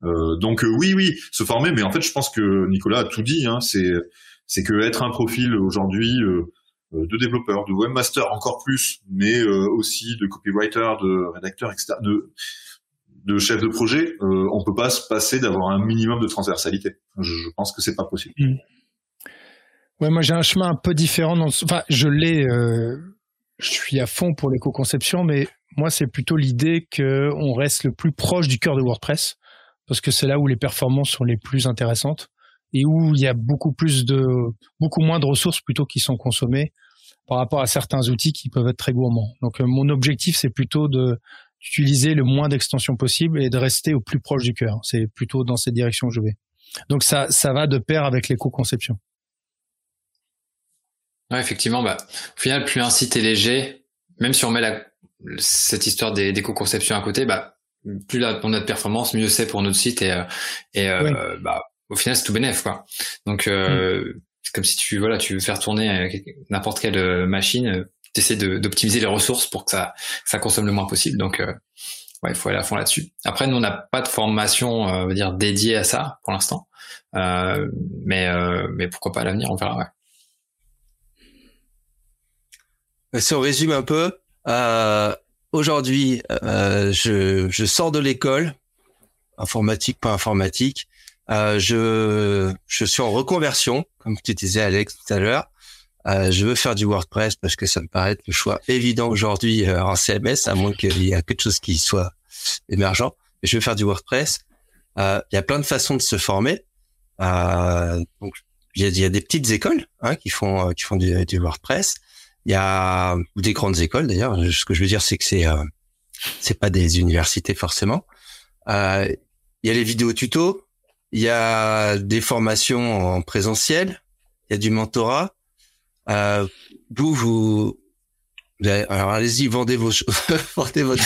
Euh, donc euh, oui oui se former, mais en fait je pense que Nicolas a tout dit. Hein, c'est c'est que être un profil aujourd'hui euh, de développeurs, de webmasters encore plus, mais aussi de copywriters, de rédacteurs, etc., de, chefs de projet, on peut pas se passer d'avoir un minimum de transversalité. Je, pense que c'est pas possible. Mm. Ouais, moi j'ai un chemin un peu différent. Dans Enfin, je l'ai. je suis à fond pour l'éco-conception, mais moi c'est plutôt l'idée que on reste le plus proche du cœur de WordPress parce que c'est là où les performances sont les plus intéressantes et où il y a beaucoup plus de beaucoup moins de ressources plutôt qui sont consommées par rapport à certains outils qui peuvent être très gourmands. Donc euh, mon objectif c'est plutôt d'utiliser le moins d'extensions possible et de rester au plus proche du cœur. C'est plutôt dans cette direction que je vais. Donc ça ça va de pair avec l'éco-conception. Ouais, effectivement, bah, au final, plus un site est léger, même si on met la, cette histoire d'éco-conception à côté, bah, plus la, on a de performance, mieux c'est pour notre site et, euh, et euh, bah, au final c'est tout bénéf quoi. Donc euh, mm. c'est comme si tu voilà tu veux faire tourner n'importe quelle euh, machine, euh, tu essaies d'optimiser les ressources pour que ça ça consomme le moins possible. Donc ouais, il faut aller à fond là-dessus. Après nous on n'a pas de formation on va dire dédiée à ça pour l'instant. mais mais pourquoi pas à l'avenir, on verra ouais. Si on résume un peu, aujourd'hui, je, je sors de l'école, informatique, pas informatique. Euh, je, je suis en reconversion, comme tu disais Alex tout à l'heure. Euh, je veux faire du WordPress parce que ça me paraît être le choix évident aujourd'hui euh, en CMS, à moins qu'il y ait quelque chose qui soit émergent. Mais je veux faire du WordPress. Euh, il y a plein de façons de se former. Euh, donc il y a, des petites écoles hein, qui font qui font du, WordPress. Il y a des grandes écoles d'ailleurs. Ce que je veux dire, c'est que c'est c'est pas des universités forcément. il y a les vidéos tutos il y a des formations en présentiel, il y a du mentorat. Euh, vous, vous, alors allez-y, vendez vos <laughs> vendez votre.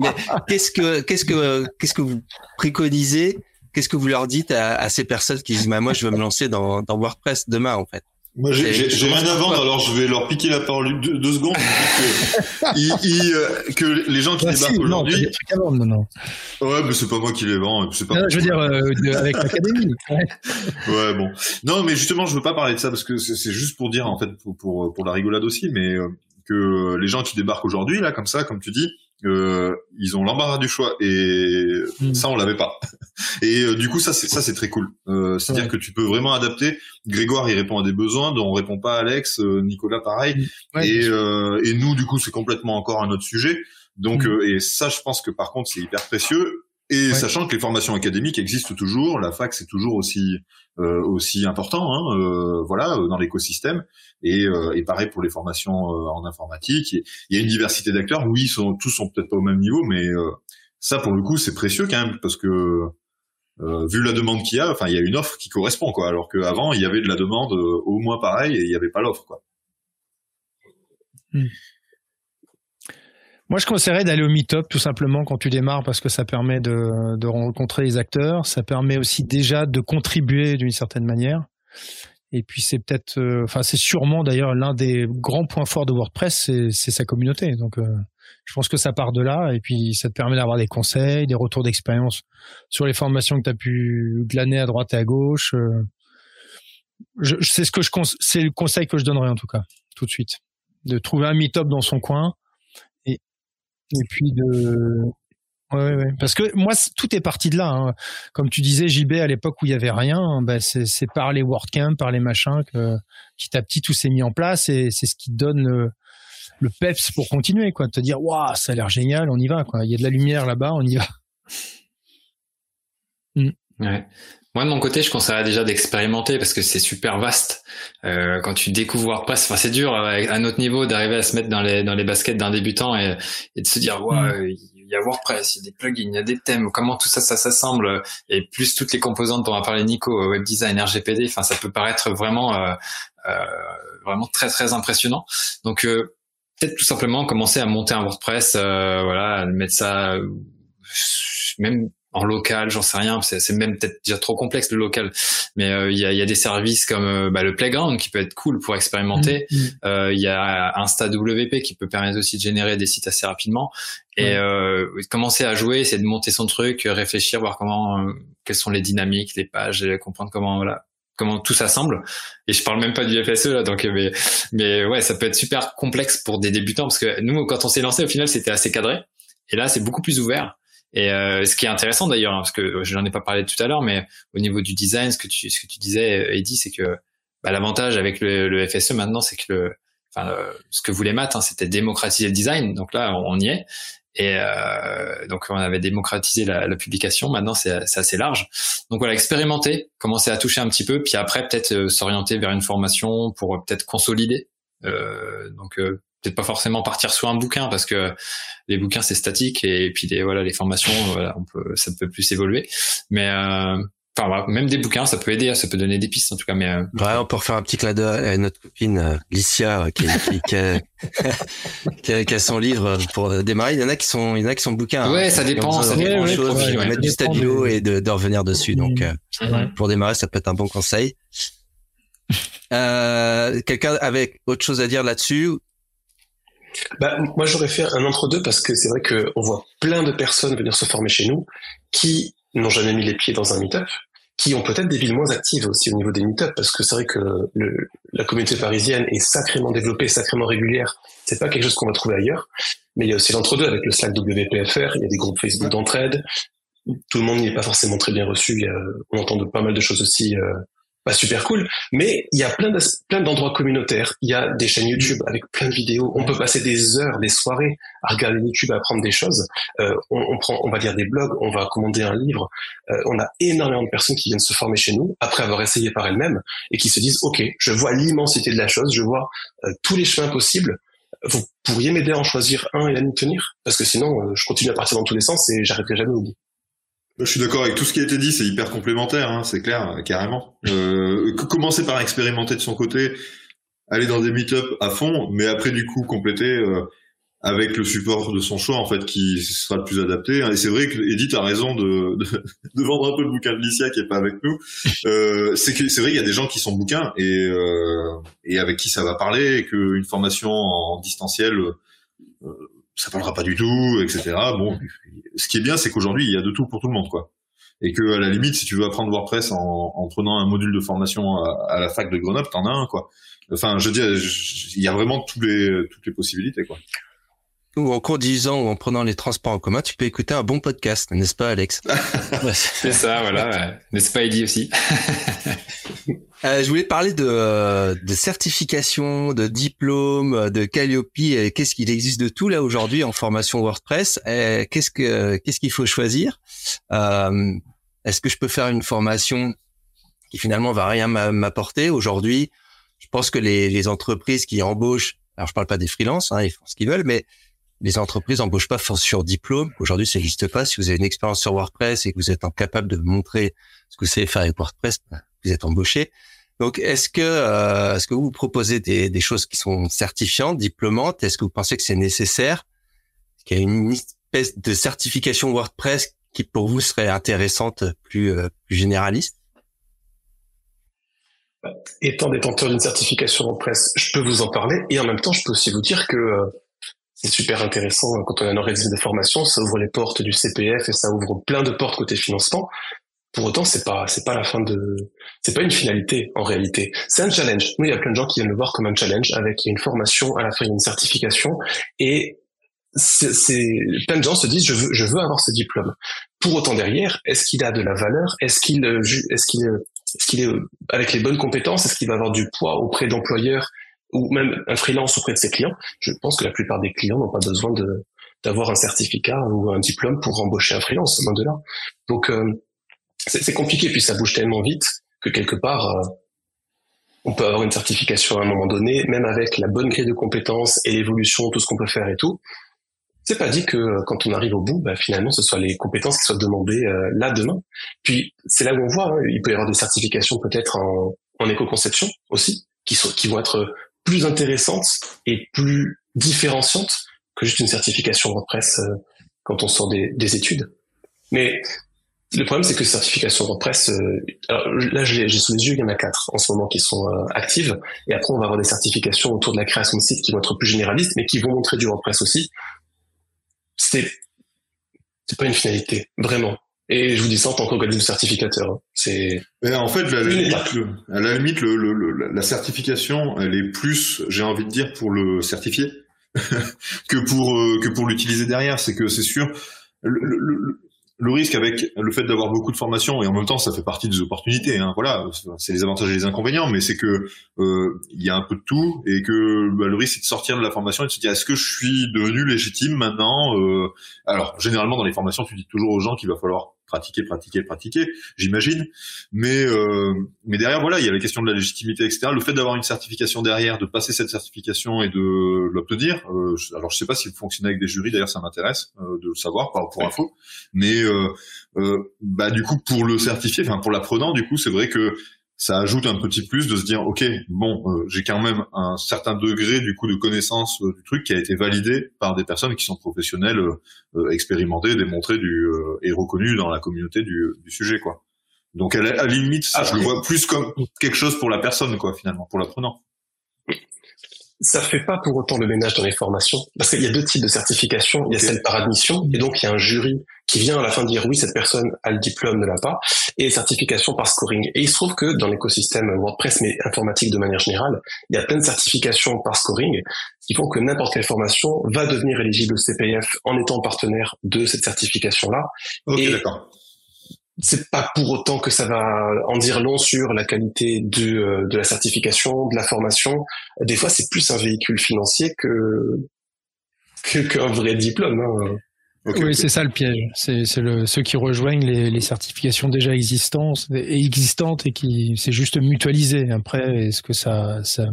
Mais qu'est-ce que, qu'est-ce que, qu'est-ce que vous préconisez? Qu'est-ce que vous leur dites à, ces personnes qui disent, bah, moi, je vais me lancer dans WordPress demain, en fait? Moi, j'ai rien à vendre, alors je vais leur piquer la parole deux, deux secondes. que, <laughs> ils, euh, que les gens qui bah débarquent aujourd'hui. Non, non. Ouais, mais c'est pas moi qui les vends. Pas non, je veux dire, euh, avec l'académie. <laughs> Ouais. ouais. bon. Non, mais justement, je veux pas parler de ça parce que c'est juste pour dire, en fait, pour, pour, pour la rigolade aussi, mais euh, que les gens qui débarquent aujourd'hui, là, comme ça, comme tu dis, euh, ils ont l'embarras du choix et hmm. ça on l'avait pas. <laughs> Et euh, du coup ça c'est ça c'est très cool. Euh, C'est-à-dire que tu peux vraiment adapter. Grégoire il répond à des besoins dont on répond pas Alex, euh, Nicolas pareil. Hmm. et euh, et nous du coup c'est complètement encore un autre sujet. Donc hmm. et ça je pense que par contre c'est hyper précieux. Et sachant que les formations académiques existent toujours, la fac c'est toujours aussi euh, aussi important, hein, euh, voilà, dans l'écosystème. Et, euh, et, pareil pour les formations en informatique. Il y a une diversité d'acteurs. Oui, sont, tous sont peut-être pas au même niveau, mais ça pour le coup c'est précieux quand même parce que euh, vu la demande qu'il y a, il y a une offre qui correspond. Alors qu'avant il y avait de la demande euh, au moins pareil et il n'y avait pas l'offre. Hmm. Moi, je conseillerais d'aller au Meetup tout simplement quand tu démarres parce que ça permet de rencontrer les acteurs. Ça permet aussi déjà de contribuer d'une certaine manière. Et puis c'est peut-être, euh, enfin c'est sûrement d'ailleurs l'un des grands points forts de WordPress, c'est sa communauté. Donc euh, je pense que ça part de là et puis ça te permet d'avoir des conseils, des retours d'expérience sur les formations que tu as pu glaner à droite et à gauche. Euh. c'est ce que je c'est le conseil que je donnerais en tout cas tout de suite, de trouver un meet-up dans son coin et et puis de Ouais, ouais, parce que moi, tout est parti de là. Hein. Comme tu disais, JB, à l'époque où il y avait rien, ben c'est par les WordCamp, par les machins que petit à petit tout s'est mis en place et c'est ce qui donne le, le, peps pour continuer, quoi. De te dire, waouh, ça a l'air génial, on y va, quoi. Il y a de la lumière là-bas, on y va. <laughs> Mm. Ouais. Moi de mon côté, je conseillerais déjà d'expérimenter parce que c'est super vaste. Euh, quand tu découvres WordPress, enfin c'est dur euh, à notre niveau d'arriver à se mettre dans les dans les baskets d'un débutant et, et de se dire waouh, mm il y a WordPress, il y a des plugins, il y a des thèmes, comment tout ça, ça s'assemble, et plus toutes les composantes dont on a parlé Nico, euh, web design, RGPD, enfin, ça peut paraître vraiment, euh, euh, vraiment très très impressionnant. Donc peut-être tout simplement commencer à monter un WordPress, voilà, mettre ça même en local, j'en sais rien, c'est même peut-être déjà trop complexe le local, mais euh, il y, a, y, a, des services comme euh, bah, le Playground qui peut être cool pour expérimenter. Mm, mm. Euh, il y a InstaWP qui peut permettre aussi de générer des sites assez rapidement et commencer à jouer, c'est de monter son truc, réfléchir, voir comment, quelles sont les dynamiques, les pages, comprendre comment voilà comment tout s'assemble. Et je parle même pas du FSE là, donc mais mais ouais, ça peut être super complexe pour des débutants parce que nous quand on s'est lancé au final c'était assez cadré et là c'est beaucoup plus ouvert. Et euh, ce qui est intéressant d'ailleurs, hein, parce que je n'en ai pas parlé tout à l'heure, mais au niveau du design, ce que tu, ce que tu disais, Eddie, c'est que bah, l'avantage avec le, le, FSE maintenant, c'est que le, enfin, ce que voulait Matt, hein, c'était démocratiser le design. Donc là, on, y est. Et euh, donc on avait démocratisé la, la publication. Maintenant, c'est assez large. Donc voilà, expérimenter, commencer à toucher un petit peu, puis après peut-être euh, s'orienter vers une formation pour peut-être consolider. Euh, donc euh, peut-être pas forcément partir sur un bouquin parce que les bouquins c'est statique et puis les voilà les formations voilà, on peut ça peut plus évoluer mais euh, Enfin, voilà, même des bouquins, ça peut aider, ça peut donner des pistes en tout cas. Mais euh, ouais, on peut refaire un petit clin d'œil à notre copine euh, Licia qui, qui, qui, a, qui, <laughs> a, qui, a, son livre pour démarrer. Il y en a qui sont, il y en a qui sont bouquins. Hein. Ouais, ça dépend. Ça dépend ouais, chose, ouais, mettre du stabilo et de, de, revenir dessus. Donc, euh, pour démarrer, ça peut être un bon conseil. Euh, Quelqu'un avec autre chose à dire là-dessus? Bah, moi, j'aurais fait un entre-deux parce que c'est vrai qu'on voit plein de personnes venir se former chez nous qui n'ont jamais mis les pieds dans un meet-up, qui ont peut-être des villes moins actives aussi au niveau des meet-up parce que c'est vrai que le, la communauté parisienne est sacrément développée, sacrément régulière. C'est pas quelque chose qu'on va trouver ailleurs. Mais il y a aussi l'entre-deux avec le Slack WPFR, il y a des groupes Facebook d'entraide. Tout le monde n'y est pas forcément très bien reçu. on entend de pas mal de choses aussi euh, pas super cool, mais il y a plein d'endroits communautaires. Il y a des chaînes YouTube avec plein de vidéos. On peut passer des heures, des soirées à regarder YouTube, à apprendre des choses. Euh, on, prend, on va lire des blogs, on va commander un livre. Euh, on a énormément de personnes qui viennent se former chez nous après avoir essayé par elles-mêmes et qui se disent OK, je vois l'immensité de la chose, je vois euh, tous les chemins possibles. Vous pourriez m'aider à en choisir un et à m'y tenir? Parce que sinon je continue à partir dans tous les sens et j'arrêterai jamais au bout. Je suis d'accord avec tout ce qui a été dit, c'est hyper complémentaire, hein, c'est clair, carrément. Euh, commencer par expérimenter de son côté, aller dans des meet-up à fond, mais après du coup compléter euh, avec le support de son choix en fait qui sera le plus adapté. Et c'est vrai que Edith a raison de, de, de, vendre un peu le bouquin de Licia qui est pas avec nous. <laughs> Euh, c'est que c'est vrai qu'il y a des gens qui sont bouquins et, euh, et avec qui ça va parler et qu'une formation en distanciel euh, ça parlera pas du tout, etc. Bon, ce qui est bien, c'est qu'aujourd'hui, il y a de tout pour tout le monde, quoi. Et que à la limite, si tu veux apprendre WordPress en, en prenant un module de formation à, la fac de Grenoble, t'en as un, quoi. Enfin, je dis, il y a vraiment tous les, toutes les possibilités, quoi. Ou en conduisant ou en prenant les transports en commun, tu peux écouter un bon podcast, n'est-ce pas, Alex? <laughs> C'est ça, voilà. N'est-ce pas, Eddie aussi <laughs> Euh, je voulais parler de, de certification, de diplôme, de Calliope. Qu'est-ce qu'il existe de tout là aujourd'hui en formation WordPress Qu'est-ce que qu'est-ce qu'il faut choisir? Euh, Est-ce que je peux faire une formation qui finalement va rien m'apporter? Aujourd'hui Je pense que les, les entreprises qui embauchent, alors je parle pas des freelances, hein, ils font ce qu'ils veulent, mais les entreprises embauchent pas sur diplôme. Aujourd'hui, ça n'existe pas. Si vous avez une expérience sur WordPress et que vous êtes incapable de montrer ce que vous savez faire avec WordPress, bah, vous êtes embauché. Donc, est-ce que euh, est-ce que vous proposez des, des, choses qui sont certifiantes, diplômantes? Est-ce que vous pensez que c'est nécessaire? Qu'il y a une espèce de certification WordPress qui pour vous serait intéressante, plus, euh, plus généraliste? Étant détenteur d'une certification WordPress, je peux vous en parler et en même temps, je peux aussi vous dire que euh, c'est super intéressant quand on a un organisme de formation, ça ouvre les portes du CPF et ça ouvre plein de portes côté financement. Pour autant, c'est pas c'est pas la fin de c'est pas une finalité en réalité. C'est un challenge. Nous, il y a plein de gens qui viennent le voir comme un challenge avec une formation à la fin une certification et c'est plein de gens se disent je veux je veux avoir ce diplôme. Pour autant derrière, est-ce qu'il a de la valeur? Est-ce qu'il est-ce qu'il est-ce qu'il est avec les bonnes compétences Est-ce qu'il va avoir du poids auprès d'employeurs ou même un freelance auprès de ses clients? Je pense que la plupart des clients n'ont pas besoin de d'avoir un certificat ou un diplôme pour embaucher un freelance, loin de là. Donc euh, c'est compliqué, puis ça bouge tellement vite que quelque part, euh, on peut avoir une certification à un moment donné, même avec la bonne grille de compétences et l'évolution, tout ce qu'on peut faire et tout. C'est pas dit que euh, quand on arrive au bout, bah, finalement, ce soit les compétences qui soient demandées euh, là demain. Puis c'est là où on voit, hein, il peut y avoir des certifications peut-être en, en éco-conception aussi, qui, sont, qui vont être plus intéressantes et plus différenciantes que juste une certification WordPress quand on sort des, des études. Mais le problème, c'est que les certifications WordPress, euh, alors là, j'ai sous les yeux, il y en a quatre en ce moment qui sont euh, actives. Et après, on va avoir des certifications autour de la création de sites qui vont être plus généralistes, mais qui vont montrer du WordPress aussi. C'est, c'est pas une finalité, vraiment. Et je vous dis ça en tant qu'organisme certificateur. Hein. C'est. en fait, à la limite, le, à la, limite le, le, la certification, elle est plus, j'ai envie de dire, pour le certifier <laughs> que pour euh, que pour l'utiliser derrière. C'est que c'est sûr. Le, le risque avec le fait d'avoir beaucoup de formations et en même temps ça fait partie des opportunités hein, voilà c'est les avantages et les inconvénients mais c'est que euh, il y a un peu de tout et que bah, le risque c'est de sortir de la formation et de se dire est-ce que je suis devenu légitime maintenant euh, alors généralement dans les formations tu dis toujours aux gens qu'il va falloir pratiquer, pratiquer, pratiquer, j'imagine. Mais euh, mais derrière, voilà, il y a la question de la légitimité, etc. Le fait d'avoir une certification derrière, de passer cette certification et de l'obtenir. Euh, alors, je sais pas s'il fonctionne avec des jurys. D'ailleurs, ça m'intéresse euh, de le savoir par pour info. Mais euh, bah du coup, pour le certifier, enfin pour l'apprenant, du coup, c'est vrai que ça ajoute un petit plus de se dire ok bon euh, j'ai quand même un certain degré du coup de connaissance euh, du truc qui a été validé par des personnes qui sont professionnelles euh, expérimentées démontrées du et reconnues dans la communauté du, du sujet quoi. Donc à la, limite ça, je le vois plus comme quelque chose pour la personne quoi finalement pour l'apprenant ça fait pas pour autant le ménage dans les formations, parce qu'il y a deux types de certification. Il y a celle par admission, et donc il y a un jury qui vient à la fin dire oui, cette personne a le diplôme, ne l'a pas, et certification par scoring. Et il se trouve que dans l'écosystème WordPress, mais informatique de manière générale, il y a plein de certifications par scoring, qui font que n'importe quelle formation va devenir éligible au CPF en étant partenaire de cette certification-là. C'est pas pour autant que ça va en dire long sur la qualité de, euh, de la certification, de la formation. Des fois, c'est plus un véhicule financier que qu'un vrai diplôme. Hein. oui, c'est ça le piège. C'est le ceux qui rejoignent les, les certifications déjà existantes et existantes et qui c'est juste mutualisé. Après, est-ce que ça, ça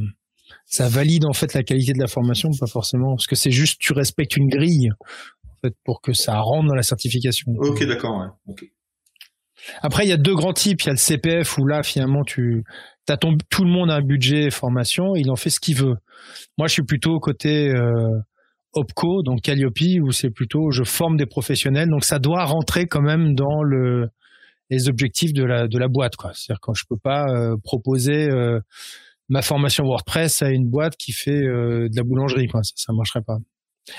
ça valide en fait la qualité de la formation Pas forcément, parce que c'est juste tu respectes une grille en fait pour que ça rentre dans la certification. Ok, d'accord. Ouais. Okay. Après, il y a deux grands types. Il y a le CPF où là, finalement, tu as tout le monde a un budget formation, il en fait ce qu'il veut. Moi, je suis plutôt côté euh, OPCO, donc Calliope, où c'est plutôt je forme des professionnels. Donc ça doit rentrer quand même dans le les objectifs de la de la boîte. C'est-à-dire quand je peux pas euh, proposer euh, ma formation WordPress à une boîte qui fait de la boulangerie, quoi. Ça, ça marcherait pas.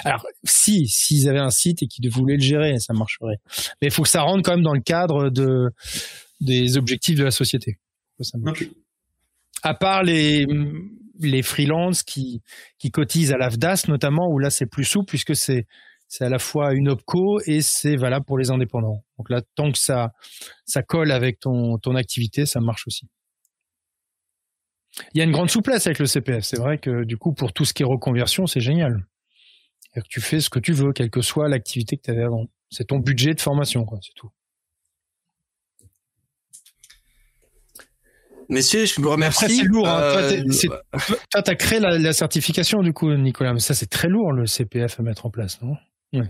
Alors, si, s'ils avaient un site et qu'ils voulaient le gérer, ça marcherait. Mais il faut que ça rentre quand même dans le cadre de, des objectifs de la société. Ça À part les, les freelances qui, qui cotisent à l'AFDAS notamment, où là c'est plus souple puisque c'est, c'est à la fois une opco et c'est valable pour les indépendants. Donc là, tant que ça, ça colle avec ton, ton activité, ça marche aussi. Il y a une grande souplesse avec le CPF. C'est vrai que du coup, pour tout ce qui est reconversion, c'est génial que tu fais ce que tu veux, quelle que soit l'activité que tu avais avant. C'est ton budget de formation, quoi, c'est tout. Messieurs, je vous remercie. C'est lourd. Hein. Euh, toi, tu as créé la, certification, du coup, Nicolas. Mais ça, c'est très lourd, le CPF à mettre en place, non? Oui.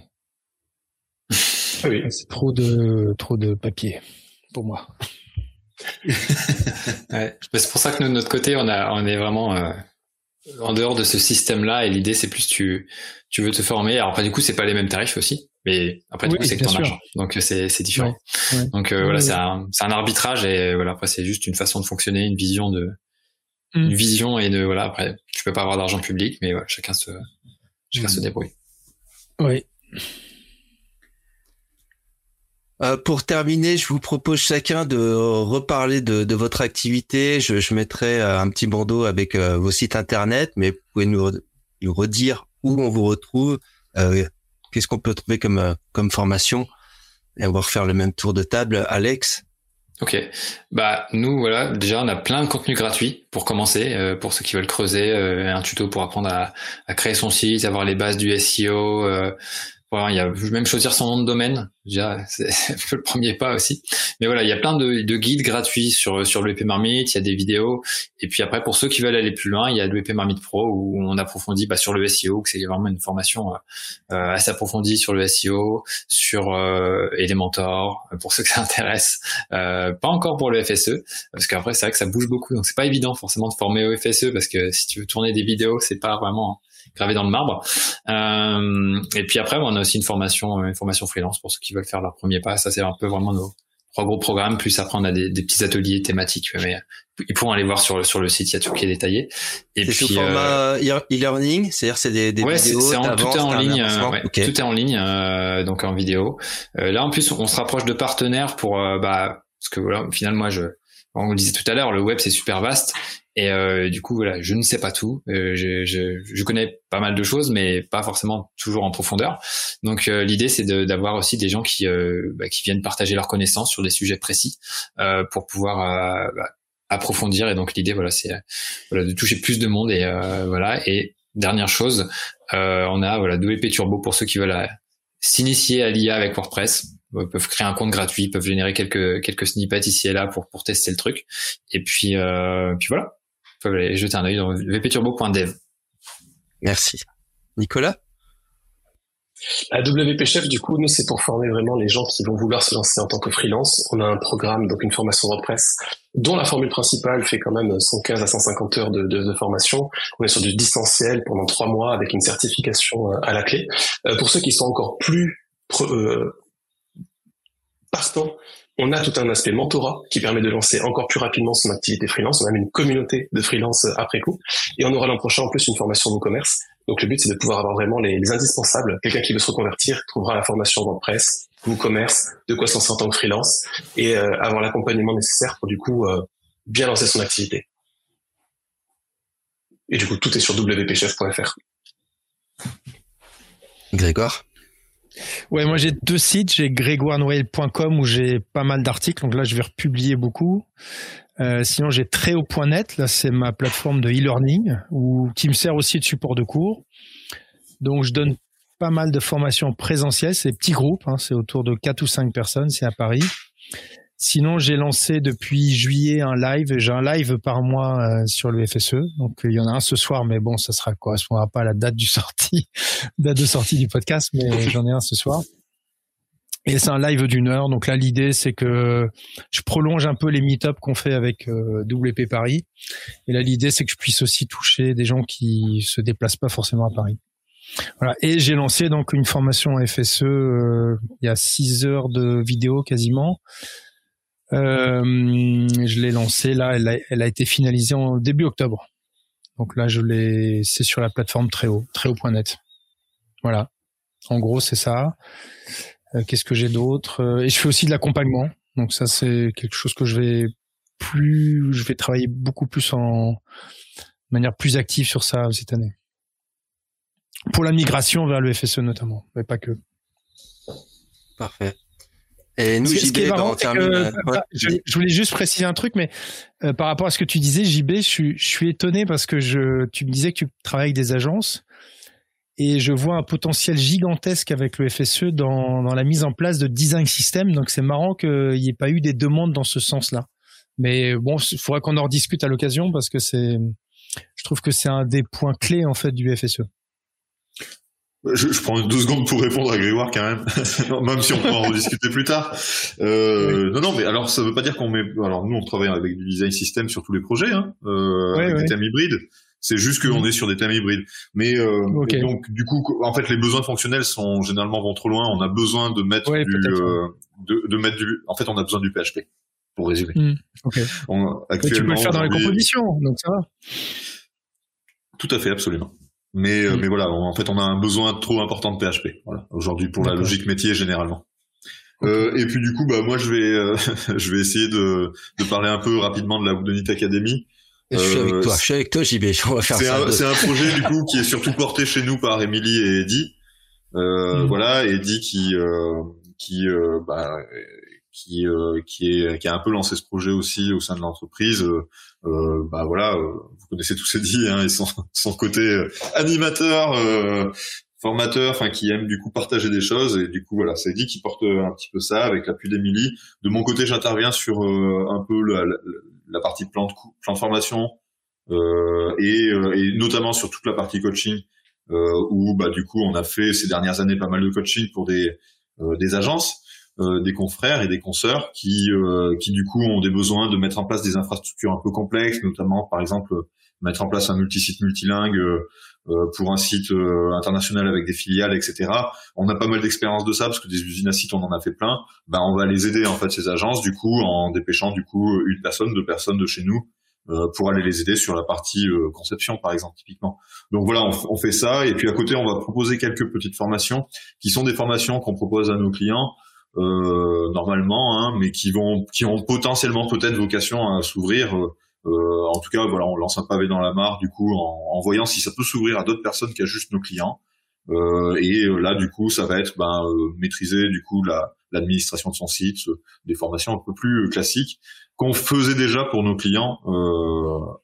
<laughs> oui. C'est trop de, trop de papier pour moi. <laughs> ouais. C'est pour ça que nous, de notre côté, on, a, on est vraiment euh, en dehors de ce système-là. Et l'idée, c'est plus tu, tu veux te former. Alors, après, du coup, c'est pas les mêmes tarifs aussi. Mais après, du coup, c'est que ton argent. Donc, c'est, c'est différent. Donc, euh, voilà, c'est un, c'est un arbitrage. Et voilà, après, c'est juste une façon de fonctionner, une vision de, mm. une vision et de, voilà, après, tu peux pas avoir d'argent public, mais chacun se, chacun se mm. débrouille. Oui. Euh, pour terminer, je vous propose chacun de reparler de, de votre activité. Je, je mettrai euh, un petit bandeau avec euh, vos sites internet, mais vous pouvez nous, nous redire où on vous retrouve, qu'est-ce qu'on peut trouver comme comme formation, et on va refaire le même tour de table. Alex? Ok, bah nous voilà déjà on a plein de contenus gratuits pour commencer pour ceux qui veulent creuser un tuto pour apprendre à, à, créer son site, avoir les bases du SEO, il y a même choisir son nom de domaine. Déjà, <laughs> c'est le premier pas aussi. Mais voilà, il y a plein de, de guides gratuits sur sur l'EP Marmite. Il y a des vidéos. Et puis après, pour ceux qui veulent aller plus loin, il y a l'EP Marmite Pro où on approfondit bah, sur le SEO, que c'est vraiment une formation euh, euh, assez approfondie sur le SEO, sur euh, Elementor pour ceux que ça intéresse. Euh, pas encore pour le FSE parce qu'après c'est vrai que ça bouge beaucoup, donc c'est pas évident forcément de former au FSE parce que si tu veux tourner des vidéos, c'est pas vraiment gravé dans le marbre. Euh, et puis après, on a aussi une formation, euh, une formation freelance pour ceux qui veulent faire leur premier pas. Ça, c'est un peu vraiment nos trois gros programmes. Plus après, on a des, des petits ateliers thématiques, mais ils pourront aller voir sur sur le site. Il y a tout qui est détaillé. Et puis sous format euh, e-learning, c'est-à-dire c'est des, des ouais, vidéos. C'est tout est en ligne. Ouais, Tout est en ligne, euh, donc en vidéo. Euh, là, en plus, on se rapproche de partenaires pour bah parce que voilà, finalement, moi, je on le disait tout à l'heure, le web c'est super vaste et euh, du coup, voilà, je ne sais pas tout. Euh, je, je, je, connais pas mal de choses, mais pas forcément toujours en profondeur. Donc, euh, l'idée, c'est d'avoir aussi des gens qui, euh, bah, qui viennent partager leurs connaissances sur des sujets précis euh, pour pouvoir bah, approfondir. Et donc, l'idée, voilà, c'est voilà, de toucher plus de monde. Et voilà. Et dernière chose, on a voilà WP Turbo pour ceux qui veulent s'initier à l'IA avec WordPress peuvent créer un compte gratuit, peuvent générer quelques quelques snippets ici et là pour pour tester le truc. Et puis euh, puis voilà peuvent aller jeter un œil dans vpturbo.dev. Merci. Nicolas? La WP Chef, du coup, nous, c'est pour former vraiment les gens qui vont vouloir se lancer en tant que freelance. On a un programme, donc une formation WordPress, dont la formule principale fait quand même 115 à 150 heures de, de, formation. On est sur du distanciel pendant trois mois avec une certification euh, à la clé. Euh, pour ceux qui sont encore plus euh, partants on a tout un aspect mentorat qui permet de lancer encore plus rapidement son activité freelance. On a même une communauté de freelance après coup. Et on aura l'an prochain en plus une formation de commerce. Donc le but c'est de pouvoir avoir vraiment les, indispensables. Quelqu'un qui veut se reconvertir trouvera la formation WordPress, WooCommerce, de quoi s'en en tant que freelance et euh, avoir l'accompagnement nécessaire pour du coup euh, bien lancer son activité. Et du coup tout est sur wpchef.fr. Grégoire? Ouais, moi j'ai deux sites. J'ai grégoirenoël.com où j'ai pas mal d'articles. Donc là, je vais republier beaucoup. Euh, sinon, j'ai Tréo.net. Là, c'est ma plateforme de e-learning qui me sert aussi de support de cours. Donc, je donne pas mal de formations présentielles. C'est des petits groupes. Hein, c'est autour de quatre ou cinq personnes. C'est à Paris. Sinon, j'ai lancé depuis juillet un live. J'ai un live par mois euh, sur le FSE. Donc, il y en a un ce soir, mais bon, ça sera correspondra pas à la date du <laughs> date de sortie du podcast, mais j'en ai un ce soir. Et c'est un live d'une heure. Donc là, l'idée, c'est que je prolonge un peu les meet-ups qu'on fait avec euh, WP Paris. Et là, l'idée, c'est que je puisse aussi toucher des gens qui se déplacent pas forcément à Paris. Voilà. Et j'ai lancé donc une formation FSE euh, il y a six heures de vidéo quasiment euh, je l'ai lancée là, elle a, elle a, été finalisée en début octobre. Donc là, je l'ai, c'est sur la plateforme Tréo, Tréo.net. Voilà. En gros, c'est ça. Euh, qu'est-ce que j'ai d'autre? Euh, Et je fais aussi de l'accompagnement. Donc ça, c'est quelque chose que je vais plus, je vais travailler beaucoup plus en manière plus active sur ça cette année. Pour la migration vers le FSE notamment, mais pas que. Parfait. Et nous, JB, je, voulais juste préciser un truc, mais euh, par rapport à ce que tu disais, JB, je, je suis étonné parce que je, tu me disais que tu travailles avec des agences et je vois un potentiel gigantesque avec le FSE dans, dans la mise en place de design system. Donc c'est marrant qu'il n'y ait pas eu des demandes dans ce sens-là. Mais bon, il faudrait qu'on en rediscute à l'occasion parce que c'est, je trouve que c'est un des points clés en fait du FSE. Je, je, prends deux secondes pour répondre à Grégoire quand même, <laughs> <laughs> même si on peut en rediscuter plus tard. Euh, Non, non, mais alors ça veut pas dire qu'on met. Alors nous, on travaille avec du design system sur tous les projets, hein, euh, avec des thèmes hybrides. C'est juste qu'on mm. est sur des thèmes hybrides. Mais euh, donc du coup, en fait, les besoins fonctionnels sont généralement vont trop loin. On a besoin de mettre du, euh, de, de, mettre du. En fait, on a besoin du PHP pour résumer. Mm. On, actuellement, tu peux le faire dans les compositions, donc ça va. Tout à fait, absolument. Mais, euh, mm. mais voilà, en fait, on a un besoin trop important de PHP. Voilà, aujourd'hui pour la logique métier généralement. Euh, et puis du coup, bah moi, je vais, euh, <laughs> je vais essayer de, de parler un peu rapidement de la Woodenit Academy. Je suis avec toi, je suis avec toi, JB. On va faire ça. C'est un projet du coup qui est surtout porté chez nous par Émilie et Eddie. Euh, mm. Voilà, Eddie qui qui bah, qui qui est qui a un peu lancé ce projet aussi au sein de l'entreprise euh, bah voilà, euh, connaissez tous dits, hein, et son, son côté euh, animateur, euh, formateur, enfin qui aime du coup partager des choses et du coup voilà, c'est dit qui porte un petit peu ça avec l'appui d'Emilie. De mon côté, j'interviens sur un peu la, la, partie plan de, plan de formation et, et, notamment sur toute la partie coaching où bah du coup on a fait ces dernières années pas mal de coaching pour des des agences euh, des confrères et des consoeurs qui, euh, qui du coup ont des besoins de mettre en place des infrastructures un peu complexes, notamment par exemple mettre en place un multisite multilingue euh, pour un site international avec des filiales, etc. On a pas mal d'expérience de ça parce que des usines à sites on en a fait plein. Ben on va les aider en fait ces agences du coup en dépêchant du coup une personne, deux personnes de chez nous pour aller les aider sur la partie conception par exemple typiquement. Donc voilà, on, fait ça et puis à côté on va proposer quelques petites formations qui sont des formations qu'on propose à nos clients euh, normalement, hein, mais qui vont, qui ont potentiellement peut-être vocation à s'ouvrir. Euh, euh, en tout cas, voilà, on lance un pavé dans la mare du coup en, en voyant si ça peut s'ouvrir à d'autres personnes qu'à juste nos clients. Euh, et là, du coup, ça va être ben, maîtriser du coup la, l'administration de son site, des formations un peu plus classiques qu'on faisait déjà pour nos clients,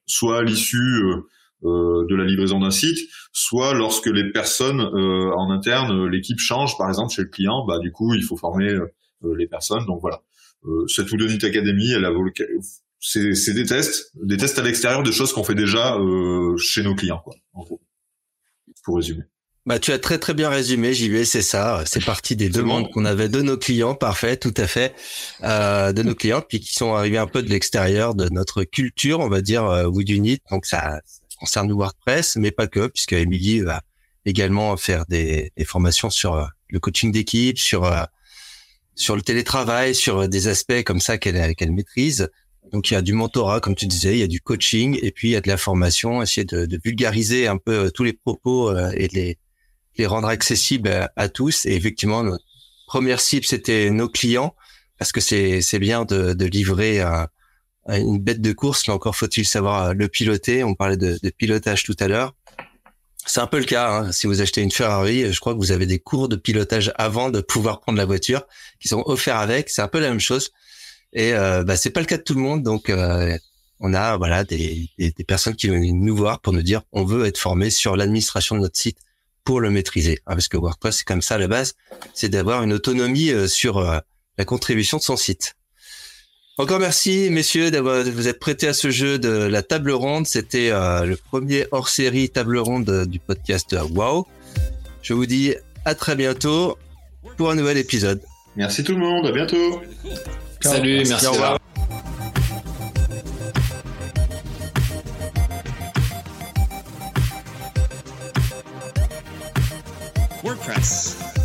soit à l'issue euh, de la livraison d'un site, soit lorsque les personnes euh, en interne, l'équipe change, par exemple chez le client, bah du coup il faut former euh, les personnes. Donc voilà, cette Udonit Academy, elle a c'est des tests, des tests à l'extérieur de choses qu'on fait déjà chez nos clients, quoi, en gros, pour résumer. Bah, tu as très très bien résumé, JB, c'est ça. C'est parti des demandes qu'on avait de nos clients, parfait, tout à fait, euh, de nos clients, puis qui sont arrivés un peu de l'extérieur de notre culture, on va dire, euh, Wood Donc ça, concerne WordPress, mais pas que, puisque Emily va également faire des, formations sur euh, le coaching d'équipe, sur euh, sur le télétravail, sur euh, des aspects comme ça qu'elle qu'elle maîtrise. Donc il y a du mentorat, comme tu disais, il y a du coaching, et puis il y a de la formation, essayer de, de vulgariser un peu tous les propos et de les, les rendre accessibles à, tous. Et effectivement, notre première cible, c'était nos clients, parce que c'est bien de, de livrer un, une bête de course. Là encore, faut-il savoir euh, le piloter. On parlait de, de pilotage tout à l'heure. C'est un peu le cas. Hein. Si vous achetez une Ferrari, je crois que vous avez des cours de pilotage avant de pouvoir prendre la voiture qui sont offerts avec. C'est un peu la même chose. Et euh, bah, c'est pas le cas de tout le monde. Donc, euh, on a voilà des, des, personnes qui viennent nous voir pour nous dire on veut être formé sur l'administration de notre site pour le maîtriser. Hein, parce que WordPress, c'est comme ça la base, c'est d'avoir une autonomie euh, sur la contribution de son site. Encore merci, messieurs, d'avoir vous êtes prêtés à ce jeu de la table ronde. C'était euh, le premier hors-série table ronde du podcast Wow. Je vous dis à très bientôt pour un nouvel épisode. Merci tout le monde, à bientôt. Salut, merci. au revoir. WordPress.